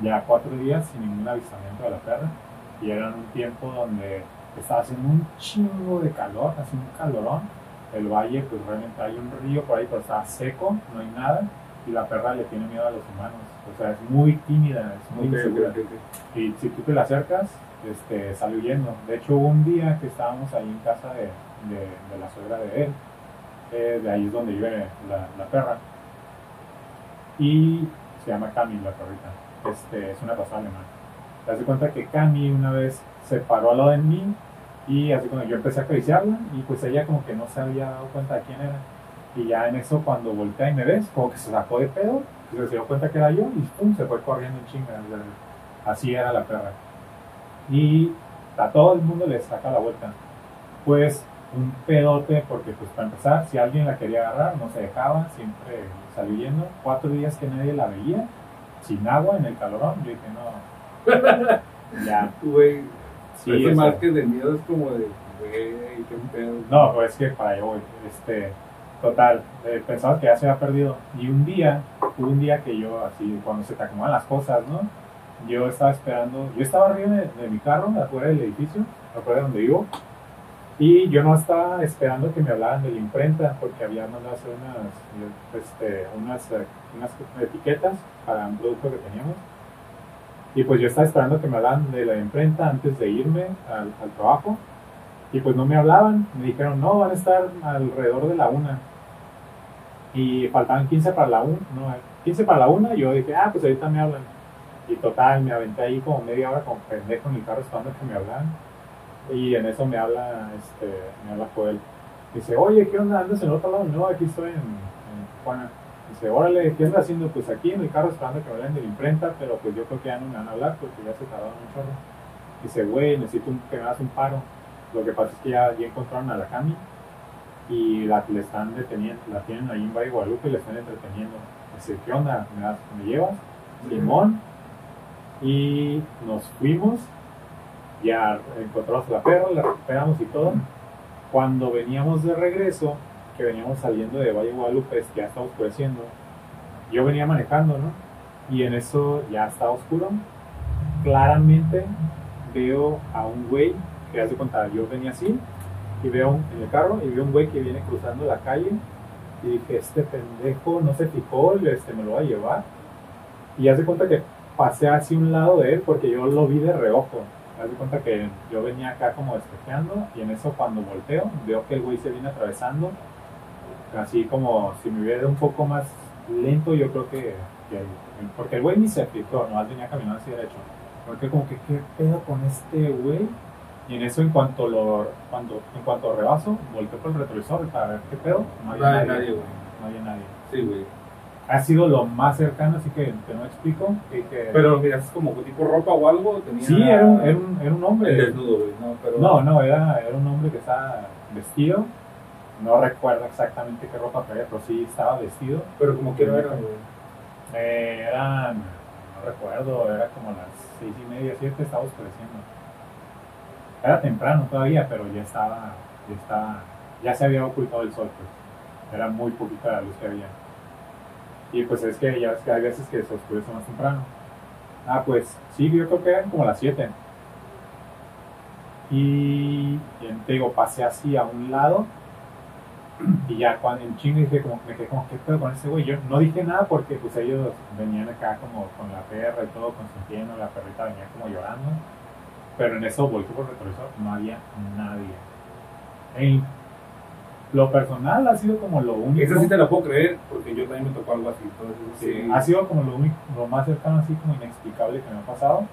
Ya cuatro días sin ningún avistamiento de la perra. Y era en un tiempo donde estaba haciendo un chingo de calor, haciendo un calorón. El valle, pues realmente hay un río por ahí, pero está seco, no hay nada. Y la perra le tiene miedo a los humanos. O sea, es muy tímida, es muy Ok, ok, insegura. ok, ok. Y si tú te la acercas, este, sale huyendo. De hecho, un día que estábamos ahí en casa de, de- de la suegra de él. eh, de ahí es donde vive la, la perra. Y se llama Cami, la perrita. Este, es una raza alemana. Te das cuenta que Cami una vez se paró al lado de mí y así cuando yo empecé a acariciarla y pues ella como que no se había dado cuenta de quién era. Y ya en eso cuando voltea y me ves, como que se sacó de pedo, y se dio cuenta que era yo y pum, se fue corriendo en chinga. Así era la perra. Y a todo el mundo le saca la vuelta. Pues un pedote, porque pues para empezar, si alguien la quería agarrar, no se dejaba, siempre salió yendo. Cuatro días que nadie la veía, sin agua, en el calorón, yo dije, no, ya, Güey, sí, más que de miedo es como de, güey, qué pedo. No, pues es que para voy. Este, total, eh, pensaba que ya se había perdido. Y un día, hubo un día que yo, así, cuando se te acomodan las cosas, ¿no? Yo estaba esperando, yo estaba arriba de, mi carro, afuera del edificio, afuera de donde vivo. Y yo no estaba esperando que me hablaran de la imprenta, porque había mandado hacer unas, este, unas, unas etiquetas para un producto que teníamos. Y pues yo estaba esperando que me hablaran de la imprenta antes de irme al, al trabajo. Y pues no me hablaban, me dijeron, no, van a estar alrededor de la una. Y faltaban 15 para la una, no, 15 para la una, y yo dije, ah, pues ahorita me hablan. Y total, me aventé ahí como media hora como pendejo en el carro esperando que me hablaran. Y en eso me habla, este, me habla Joel. Dice, oye, ¿qué onda? ¿Andas en otro lado? No, aquí estoy en, en Tijuana. Dice, órale, ¿qué andas haciendo? Pues aquí en el carro esperando que me hablen de la imprenta, pero pues yo creo que ya no me van a hablar porque ya se tardaron chorro. Dice, güey, necesito un- que me hagas un paro. Lo que pasa es que ya encontraron a la Cami y la le están deteniendo, la tienen ahí en Valle Guadalupe y la están entreteniendo. Dice, ¿qué onda? ¿Me, das- me llevas? Simón. Y nos fuimos, ya encontramos la perra, la recuperamos y todo. Cuando veníamos de regreso, que veníamos saliendo de Valle Guadalupe, es que ya estaba oscureciendo, yo venía manejando, ¿no? Y en eso ya estaba oscuro. Claramente veo a un güey que hace cuenta, yo venía así y veo un- en el carro y veo un güey que viene cruzando la calle y dije, este pendejo no se fijó, este me lo va a llevar. Y hace cuenta que pasé hacia un lado de él porque yo lo vi de reojo. Haz de cuenta que yo venía acá como despejeando y en eso cuando volteo veo que el güey se viene atravesando. Así como si me hubiera un poco más lento, yo creo que, que- porque el güey ni se fijó, nomás venía caminando así derecho. Porque como que qué pedo con este güey. Y en eso en cuanto lo cuando en cuanto rebaso, volteo por el retrovisor para ver qué pedo. No había No nadie. nadie, güey. No había nadie. Sí, güey. Ha sido lo más cercano, así que te no explico. que- que- Pero mira, es como tipo ropa o algo. Tenía sí, era un, era un, era un hombre. Desnudo, güey. No, pero. No, no, era, era un hombre que estaba vestido. No recuerdo exactamente qué ropa traía, pero sí estaba vestido. Pero como quiera era, güey. Eh, eran, no recuerdo, era como las seis y media, siete, estaba oscureciendo. Era temprano todavía, pero ya estaba, ya estaba, ya se había ocultado el sol, pues. Era muy poquita la luz que había. Y pues es que ya ves que hay veces que se oscurece más temprano. Ah, pues sí, yo creo que eran como las 7. Y, y te pasé así a un lado. Y ya cuando en chingo dije como, me quedé como, ¿qué pedo con ese güey? Yo no dije nada porque pues ellos venían acá como con la perra y todo, consintiendo, la perrita venía como llorando. Pero en eso volteé por retrovisor, no había nadie. En lo personal ha sido como lo único. Esa sí te la puedo creer porque yo también me tocó algo así. Entonces, Sí, sí. ha sido como lo, único, lo más cercano, así como inexplicable que me ha pasado.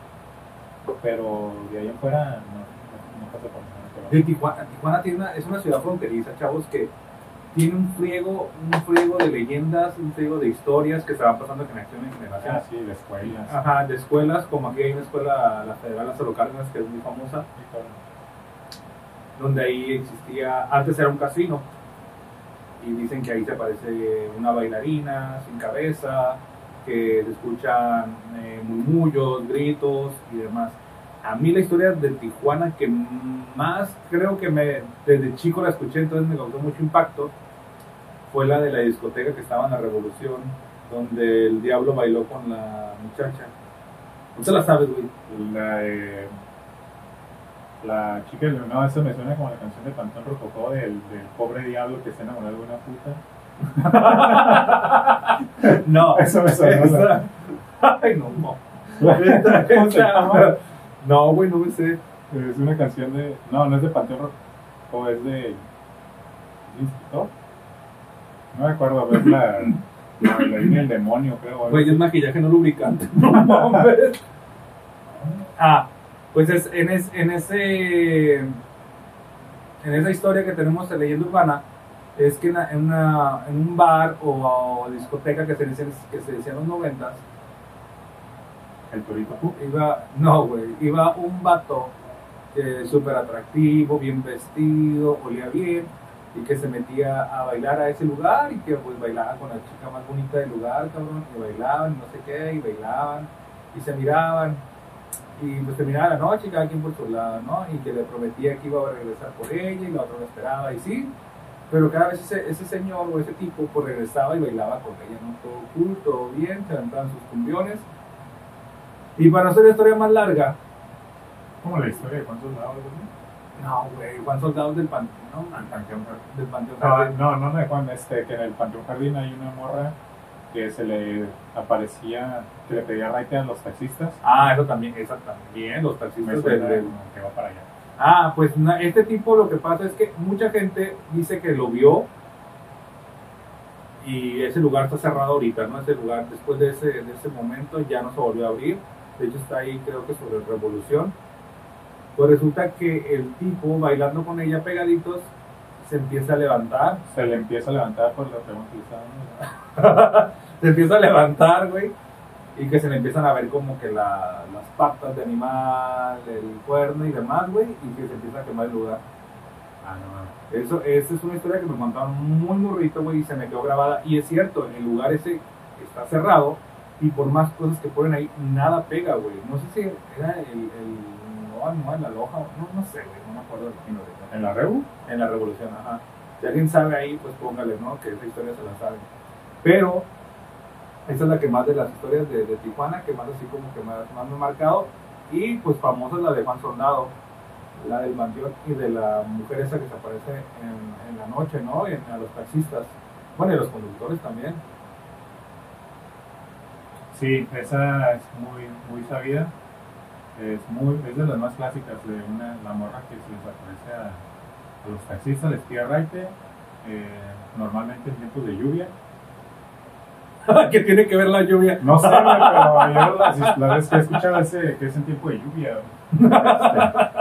Pero de ahí en fuera no, no, no pasa por nada. Tijuana, Tijuana tiene una- es una ciudad fronteriza, chavos, que tiene un friego, un friego de leyendas, un friego de historias que se van pasando de generación en generación. Ah, sí, de escuelas. Ajá, de escuelas, como aquí hay una escuela, la Federal Lázaro Cárdenas, que es muy famosa, Sí, claro. donde ahí existía, antes era un casino, y dicen que ahí se aparece una bailarina sin cabeza, que se escuchan eh, murmullos, gritos y demás. A mí la historia de Tijuana que más creo que me desde chico la escuché, entonces me causó mucho impacto, fue la de la discoteca que estaba en la Revolución, donde el diablo bailó con la muchacha. No te la sabes, güey. La, de- la chica, de- no, eso me suena como la canción de Pantón Rococó del, del pobre diablo que está enamorado de una puta. No, Eso me esa- Ay, no, no. ¿Cómo se? No, güey, no me sé. Es una canción de. No, no es de Panteón Rococó, es de. ¿de Inspector? No me acuerdo, pero es la. La bailarina del demonio, creo. Güey, es maquillaje no lubricante. No. Ah, pues es, en, es- en ese. En esa historia que tenemos de leyenda urbana, es que en, una- en una- en un bar o, discoteca que se decía, que se decía en los noventas, El Torito iba, no, güey, iba un vato eh, súper atractivo, bien vestido, olía bien, y que se metía a bailar a ese lugar y que pues bailaba con la chica más bonita del lugar, cabrón, y bailaban, y no sé qué, y bailaban, y se miraban, y pues terminaba la noche, cada quien por su lado, ¿no? Y que le prometía que iba a regresar por ella, y la otra lo esperaba, y sí, pero cada vez ese, ese señor o ese tipo pues regresaba y bailaba con ella, ¿no? Todo cool, todo bien, se levantaban sus cumbiones, y para hacer la historia más larga, Como la historia de cuántos lados, ¿no? güey, Juan Soldados del Panteón. Al Panteón Jardín. Del Panteón. No, Jardín. no, no me Juan, este, que en el Panteón Jardín hay una morra que se le aparecía, que le pedía raite a los taxistas. Ah, eso también, esa también, los taxistas del- del- que va para allá. Ah, pues na- este tipo lo que pasa es que mucha gente dice que lo vio y ese lugar está cerrado ahorita, ¿no? Ese lugar después de ese, de ese momento ya no se volvió a abrir. De hecho está ahí creo que sobre Revolución. Pues resulta que el tipo bailando con ella pegaditos se empieza a levantar. Se le empieza a levantar por la pregunta se empieza a levantar, güey. Y que se le empiezan a ver como que la- las patas de animal, el cuerno y demás, güey. Y que se empieza a quemar el lugar. Ah, no, mames. Eso, esa es una historia que me contaron muy morrito, güey, y se me quedó grabada. Y es cierto, el lugar ese está cerrado y por más cosas que ponen ahí, nada pega, güey. No sé si era el, el no, no, la loja, no, no sé, güey, no me acuerdo del fin ahorita. ¿En la Rebu? En la revolución, ajá. Si alguien sabe ahí, pues póngale, ¿no? Que esa historia se la sabe. Pero, esa es la que más de las historias de, de Tijuana, que más así como que más, más me ha marcado. Y pues famosa es la de Juan Soldado, la del mansión y de la mujer esa que se aparece en, en la noche, ¿no? Y en- a los taxistas. Bueno, y a los conductores también. Sí, esa es muy, muy sabida. Es, muy, es de las más clásicas de una, la morra que se les aparece a, a los taxistas, les tira raite, eh, normalmente en tiempos de lluvia. ¿Qué tiene que ver la lluvia? No sé, pero yo las, las veces que he escuchado ese, que es en tiempo de lluvia.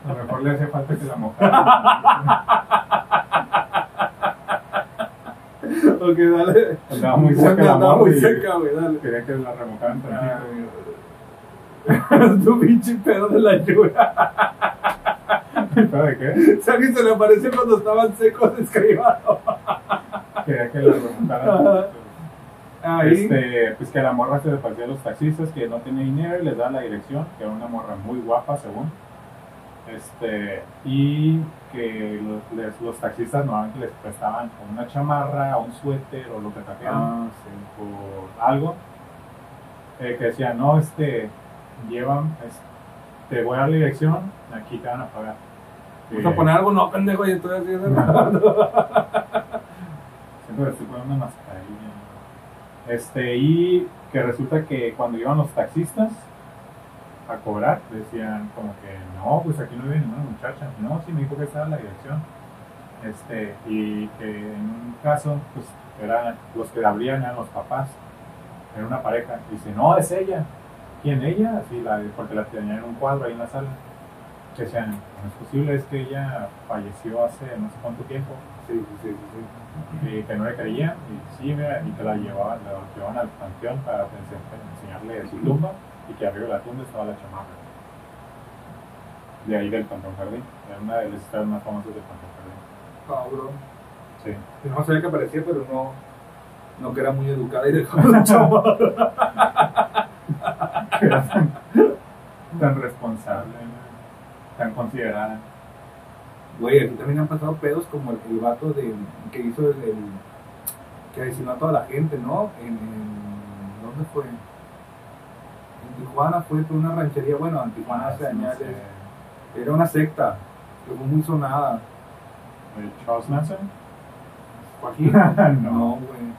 Este, a lo mejor le hace falta que la mojara. Ok, dale. Andaba muy cerca la Andaba muy cerca, güey, dale. quería que la remojaran tantito. Ay, tu pinche pedo de la lluvia. ¿Pero de qué? Se le apareció cuando estaban secos escribados. Quería que la remontaran. Ahí. Este, pues que la morra se le parecía a los taxistas que no tenía dinero y les daba la dirección, que era una morra muy guapa según. Este, y que los, les- los taxistas normalmente les prestaban una chamarra, un suéter o lo que trajeran Ah, por algo. eh, que decían, no, este, llevan, es- te voy a dar la dirección, aquí te van a pagar. Vamos a poner algo, no, pendejo, y estoy así. Que estoy poniendo una mascarilla. Este, y que resulta que cuando iban los taxistas a cobrar, decían como que no, pues aquí no vive ninguna muchacha. No, sí me dijo que estaba en la dirección. Este, y que en un caso, pues eran los que abrían eran los papás. Era una pareja. Y dice, no, es ella. ¿Quién ella? Así, la, porque la tenían en un cuadro ahí en la sala. Que decían, no es posible, es que ella falleció hace no sé cuánto tiempo Sí, sí, sí, sí. y que no le creían, y sí, mira, y que la llevaban, la llevaban al panteón para ense- enseñarle su tumba, y que arriba de la tumba estaba la chamarra. De ahí del Panteón Jardín, era una de las historias más famosas del Cabrón. Jardín. Sí. No sabía que aparecía, pero no. No que era muy educada y dejaba la chamarra. Era tan, tan responsable, tan considerada. Güey, aquí también han pasado pedos como el, el vato de, que hizo el, el- que asesinó a toda la gente, ¿no? En, en- ¿dónde fue? Tijuana fue por una ranchería, bueno, en Tijuana hace Ah, no años. sé. Era una secta, que fue muy sonada. ¿El Charles Manson? Joaquín. no. No, güey.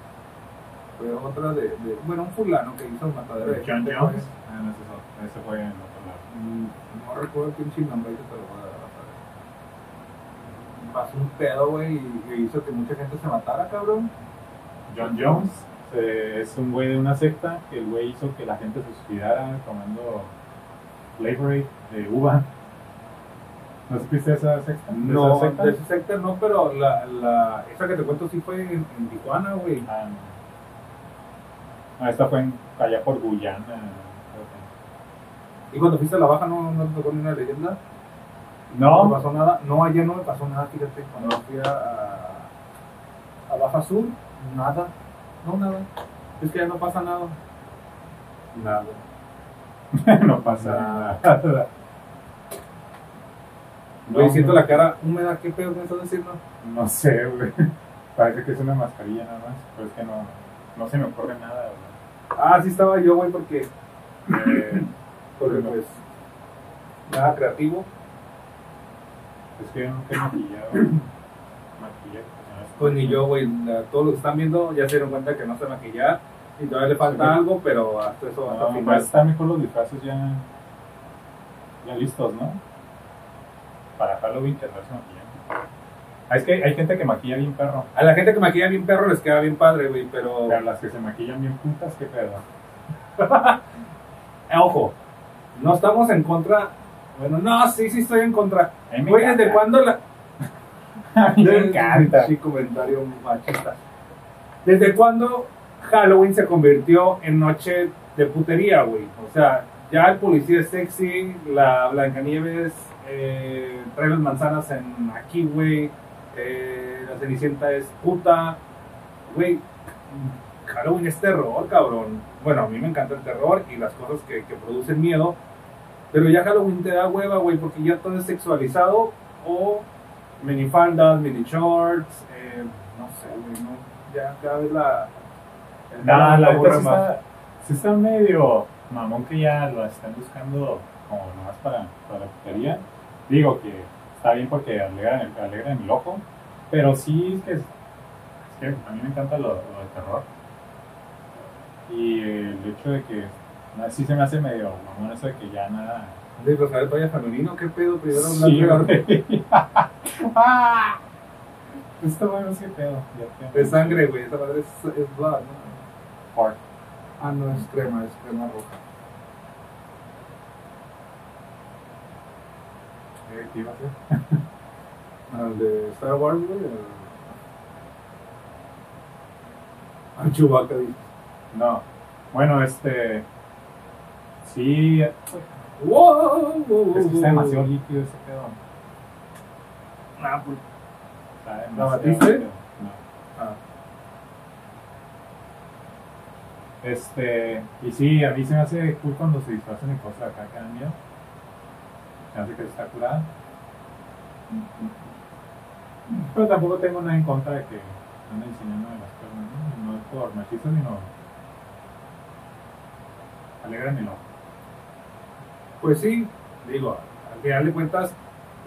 Fue otra de, de- bueno, un fulano que hizo el matadero de John Jones? pues. Ah, no, ese, ese fue en otro lado. Mm, No recuerdo el pinche nombre, te lo voy a dar. Pasó un pedo, güey, y y hizo que mucha gente se matara, cabrón. John Jones eh, es un güey de una secta que el güey hizo que la gente se suicidara tomando Flavorade de uva. ¿No supiste esa secta? ¿De No, esa secta? de esa secta no, pero la, la, esa que te cuento sí fue en, en Tijuana, güey. Ah, no. No, esta fue en, allá por Guyana. Y cuando fuiste a la baja no, no te tocó ni una leyenda. No me No, pasó nada. No, allá no me pasó nada, fíjate. Cuando fui a, a Baja Sur, nada. No, nada. Es que ya no pasa nada. Nada. no pasa nada. Güey, No, siento no. la cara húmeda. ¿Qué pedo me estás diciendo? No sé, güey. Parece que es una mascarilla nada más, pero es que no, no se me ocurre nada, güey. Ah, sí estaba yo, güey, porque, Eh, porque pues, nada creativo. es que yo nunca he maquillado. Pues ni yo, güey. Todos los que están viendo ya se dieron cuenta que no sé maquillar. Y todavía le falta Sí, algo, pero hasta eso hasta No, final. están mejor los disfraces ya, ya listos, ¿no? para Halloween que andarse maquillando. Ah, Es que hay gente que maquilla bien perro, A la gente que maquilla bien perro les queda bien padre, güey, pero... pero las que se maquillan bien putas, qué pedo. Eh, ojo, no estamos en contra... Bueno, no, sí, sí estoy en contra. Me Güey, ¿desde cuándo la...? A mí me encanta. Sí, comentario machista. ¿Desde cuándo Halloween se convirtió en noche de putería, güey? O sea, ya el policía es sexy, la Blancanieves eh, trae las manzanas en aquí, güey. eh, la Cenicienta es puta. Güey, Halloween es terror, cabrón. Bueno, a mí me encanta el terror y las cosas que, que producen miedo. Pero ya Halloween te da hueva, güey, porque ya todo es sexualizado o minifaldas, mini shorts, eh, no sé, no, ya cada vez la... el Halloween la aburre neta sí más. está, sí está medio mamón que ya lo están buscando como nomás para, para la putería. Digo que está bien porque alegran el, alegran el ojo, pero sí es que, es que a mí me encanta lo, lo de terror. Y el hecho de que no, sí se me hace medio mamón eso de que ya nada. De Rosario Toya femenino, ¿qué pedo? Primero Sí, blanco, güey. Ah. Esto bueno, qué pedo. Ya de sangre, güey, esa madre es, es blood, ¿no? Pork. Ah, no, es crema, es crema roja. Eh, ¿qué iba a hacer? Ah, de Star Wars, güey. el- Ah, Chewbacca, dice. No. Bueno, este. Sí. ¡Wow! wow, Es que está demasiado líquido ese pedo. Ah, pues, ¿La batiste? líquido. No. ah. Este. Y sí, a mí se me hace cool cuando se disfrazan de cosas acá que dan miedo. Se me hace que está curada. Pero tampoco tengo nada en contra de que anden enseñando de las cosas, ¿no? No es por machismo, sino. Alegran el ojo. Pues sí, digo, al final de cuentas,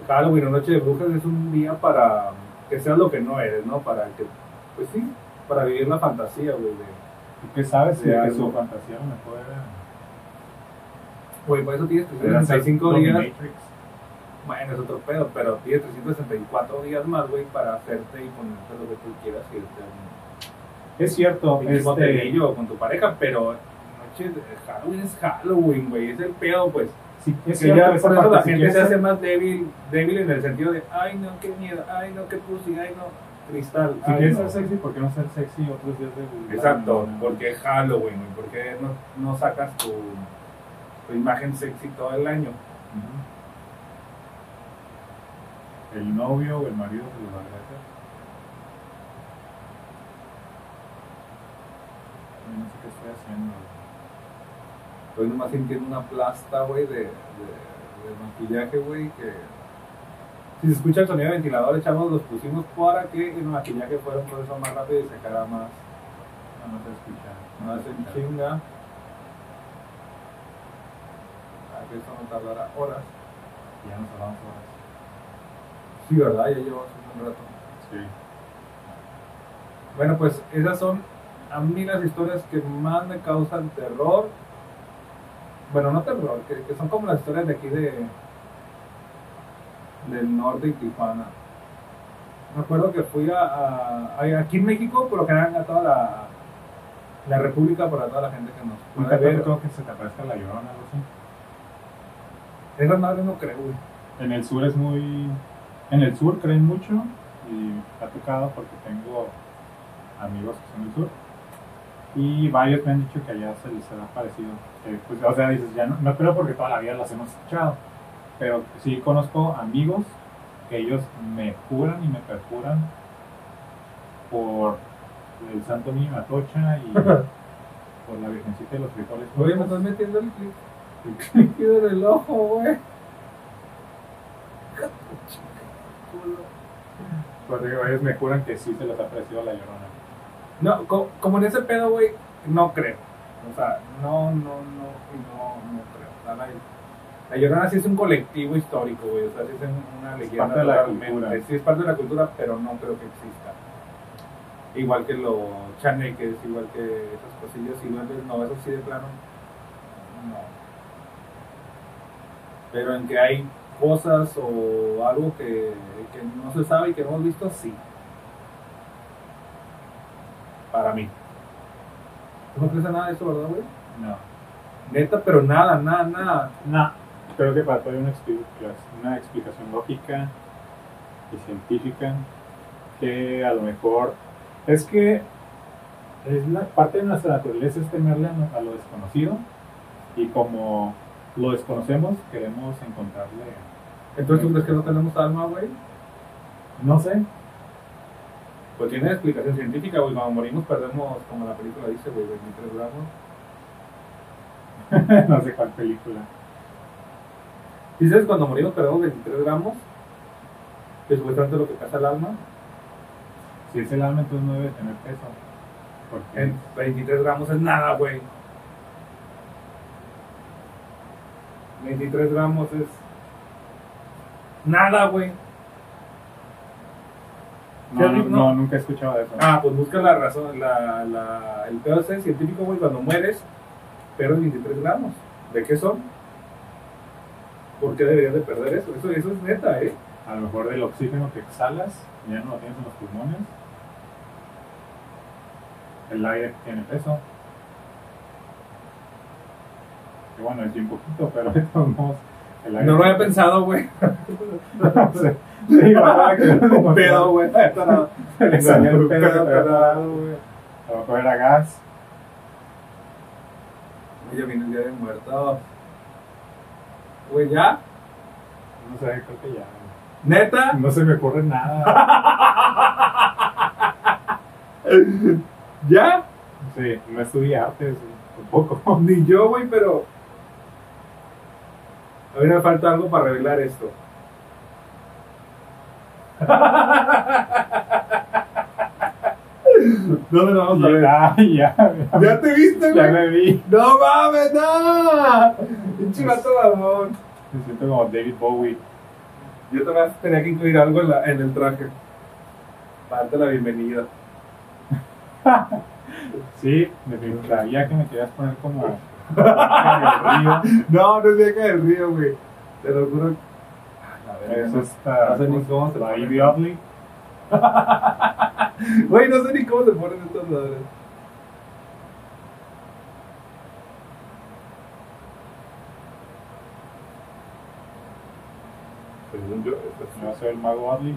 Halloween o Noche de Brujas es un día para que seas lo que no eres, ¿no? Para que, pues sí, para vivir la fantasía, güey. de- ¿Y qué sabes De algo. su fantasía a lo mejor era. Güey, por eso tienes era ser 365 días. dominatrix? Bueno, es otro pedo, pero tienes 364 días más, güey, para hacerte y ponerte lo que tú quieras y irte a un Es cierto, este, con tu pareja, pero noche de Halloween es Halloween, güey, es el pedo, pues. Sí, es Que ya por eso la si gente quieres se hace más débil, débil en el sentido de, ay no, qué miedo, ay no, qué pussy, ay no, cristal. Si ay, quieres no". ser sexy, ¿por qué no ser sexy otros días de Exacto, No, porque es Halloween, ¿por qué no, no sacas tu, tu imagen sexy todo el año? El novio o el marido se lo va a agradecer. Ay, No sé qué estoy haciendo. Estoy nomás sintiendo una plasta, güey, de, de, de maquillaje, güey, que... Si se escucha el sonido de ventilador, echamos, los pusimos para que el maquillaje fuera un proceso más rápido y se quedara más, No, se escucha. más en chinga. Para que eso no tardara horas. Ya nos hablamos horas. Sí, ¿verdad? Ya llevamos un rato. Sí. Bueno, pues esas son a mí las historias que más me causan terror. Bueno, no terror, que, que son como las historias de aquí de del norte y Tijuana. Me acuerdo que fui a, a- a- aquí en México, por lo general a toda la, la República, para toda la gente que nos puede ver. que se te aparezca la llorona o algo así. Esas madres no creo, güey. En el sur es muy. En el sur creen mucho y ha tocado porque tengo amigos que son del sur y varios me han dicho que allá se les ha parecido. Que, pues, o sea, dices, ya no, no creo porque toda la vida las hemos escuchado, pero sí conozco amigos que ellos me juran y me perjuran por el Santo Niño Atocha y por la Virgencita de los Frijoles. Oye, me estás metiendo el líquido en el ojo, güey. Porque ellos me juran que sí se les ha parecido la llorona. No, co- como en ese pedo, güey, no creo. O sea, no, no, no, no, no creo. O sea, la, la Llorona sí es un colectivo histórico, güey. O sea, sí es un- una leyenda. parte de la cultura. Sí es parte de la cultura, pero no creo que exista. Igual que los chaneques, igual que esas cosillas y duendes, no, eso sí de plano, no. Pero en que hay cosas o algo que, que no se sabe y que no hemos visto, sí. Para mí. ¿Tú no crees nada de eso, verdad, güey? No. Neta, pero nada, nada, nada. No. Creo que para todo hay una explicación, una explicación lógica y científica que a lo mejor es que es la parte de nuestra naturaleza es temerle a, lo- a lo desconocido y como lo desconocemos queremos encontrarle Entonces, ¿tú crees que no tenemos alma, güey? no sé Pues tiene explicación científica, güey. Cuando morimos perdemos, como la película dice, güey, 23 gramos. no sé cuál película ¿Dices cuando morimos perdemos 23 gramos? Que supuestamente lo que pasa el alma. si es el alma entonces no debe tener peso porque En 23 gramos es nada, güey. 23 gramos es nada, güey. No, no, nunca he escuchado de eso Ah, pues busca la razón, la, la, el pedo ese científico, güey, cuando mueres, pierdes 23 gramos. ¿De qué son? ¿Por qué deberías de perder eso? Eso, eso es neta, ¿eh? a lo mejor del oxígeno que exhalas ya no lo tienes en los pulmones el aire tiene peso que bueno es bien poquito pero de todos modos No lo había pensado, güey. sí, Un pedo, güey. le salió el pedo güey. a lo mejor gas Ya viene el día de muertos. Güey, ¿ya? no sé creo que ya ¿Neta? no se me ocurre nada ¿Ya? sí no estudié artes tampoco Ni yo, güey, pero... A mí me falta algo para revelar esto. ¿Dónde lo vamos a ver? ya ya ¿Ya te viste, ya güey? me vi ¡No mames, no! Pinche vato mamón. me siento como David Bowie Yo también tenía que incluir algo en, la, en el traje. Para darte la bienvenida. Sí, me sabía que me querías poner como. No, no es acá del río, güey. Te lo juro. A ver, Es no- esta. no sé ni cómo se pone. Ivy. Güey, no sé ni cómo se ponen estas madres. Según yo, esto es- Yo soy el mago Oddly.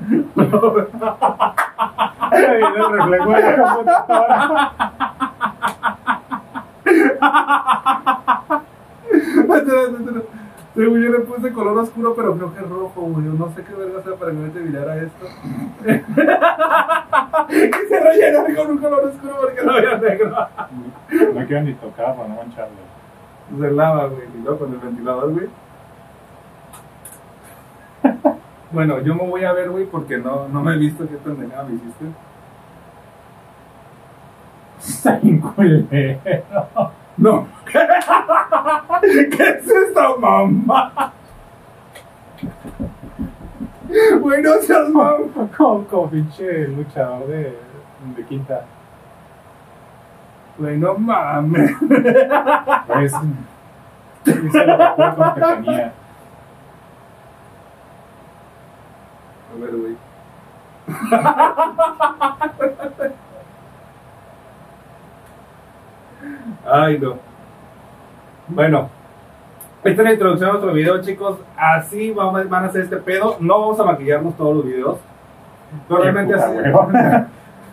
Viene el reflejo de la computadora. Según yo le puse color oscuro, pero creo que es rojo, güey. No sé qué verga sea para que no te mirara esto. y se rellenó con un color oscuro porque no había negro. No quiero ni tocarlo, no mancharlo. Se lava, güey. Y luego con el ventilador, güey. Bueno, yo me voy a ver, güey, porque no, no me he visto qué pendejada me hiciste. Está bien culero. No. ¿Qué es esta mamá? Güey, no seas mamá. Como pinche luchador de, de quinta. Güey, no mames. Es. El recuerdo que tenía. A ver, güey. Ay, no. Bueno, esta es la introducción a nuestro video, chicos. Así vamos, van a hacer este pedo. No vamos a maquillarnos todos los videos. Pero realmente, así,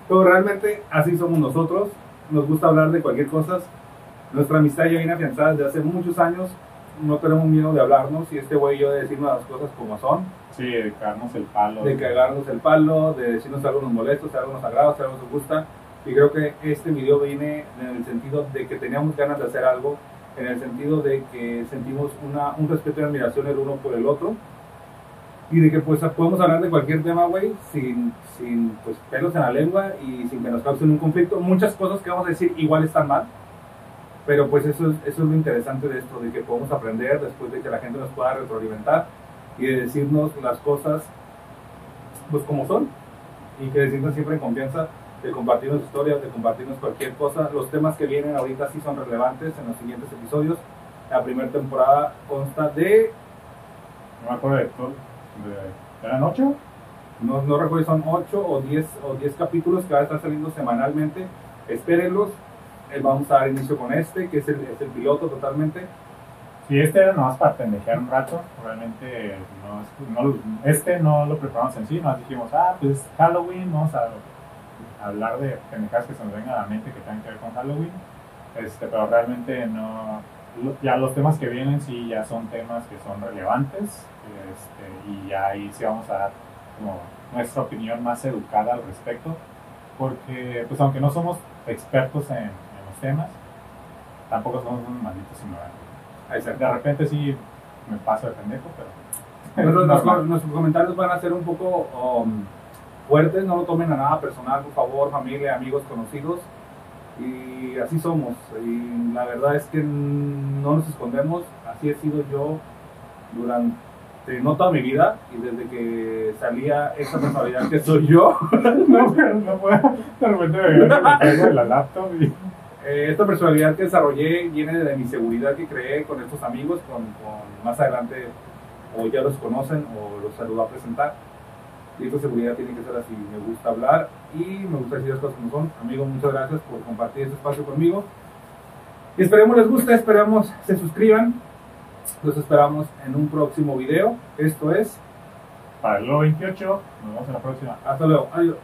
pero realmente así somos nosotros. Nos gusta hablar de cualquier cosa. Nuestra amistad ya viene afianzada desde hace muchos años. No tenemos miedo de hablarnos y este güey y yo de decirnos las cosas como son. Sí, de cagarnos el palo. de cagarnos el palo, de decirnos algo nos molesta, si algo nos agrada, si algo nos gusta. Y creo que este video viene en el sentido de que teníamos ganas de hacer algo, en el sentido de que sentimos una, un respeto y admiración el uno por el otro. Y de que pues podemos hablar de cualquier tema, güey, sin, sin pues, pelos en la lengua y sin que nos causen un conflicto. Muchas cosas que vamos a decir igual están mal, pero pues eso es, eso es lo interesante de esto, de que podemos aprender después de que la gente nos pueda retroalimentar y de decirnos las cosas pues como son y que decirnos siempre en confianza de compartirnos historias, de compartirnos cualquier cosa. Los temas que vienen ahorita sí son relevantes en los siguientes episodios La primera temporada consta de, No me acuerdo de ¿Eran ocho? no, no recuerdo si son 8 o 10 o 10 capítulos que van a estar saliendo semanalmente. Espérenlos. Eh, vamos a dar inicio con este, que es el, es el piloto totalmente. Sí, este era nomás para pendejear un rato. Realmente, no, no- este no lo preparamos en sí. Nos dijimos, ah, pues Halloween, vamos a, a hablar de pendejadas que se nos vengan a la mente que tengan que ver con Halloween. Este, pero realmente no. Ya los temas que vienen, sí, ya son temas que son relevantes. Este, y ya ahí sí vamos a dar como nuestra opinión más educada al respecto. Porque, pues, aunque no somos expertos en los temas, tampoco somos unos malditos ignorantes. De repente sí me paso de pendejo, pero. Nuestros, comentarios van a ser un poco um, fuertes, no lo tomen a nada personal, por favor, familia, amigos, conocidos. Y así somos. Y la verdad es que no nos escondemos. Así he sido yo durante no toda mi vida y desde que salía esa personalidad que soy yo. No, no puedo. De repente me la laptop y. Eh, esta personalidad que desarrollé viene de mi seguridad que creé con estos amigos, con, con- más adelante o ya los conocen o los saludo a presentar. Y esta seguridad tiene que ser así, me gusta hablar y me gusta decir las cosas como son. Amigo, muchas gracias por compartir este espacio conmigo. Y esperemos les guste, esperamos se suscriban. Los esperamos en un próximo video. Esto es, Para el Globo 28, nos vemos en la próxima. hasta luego, adiós.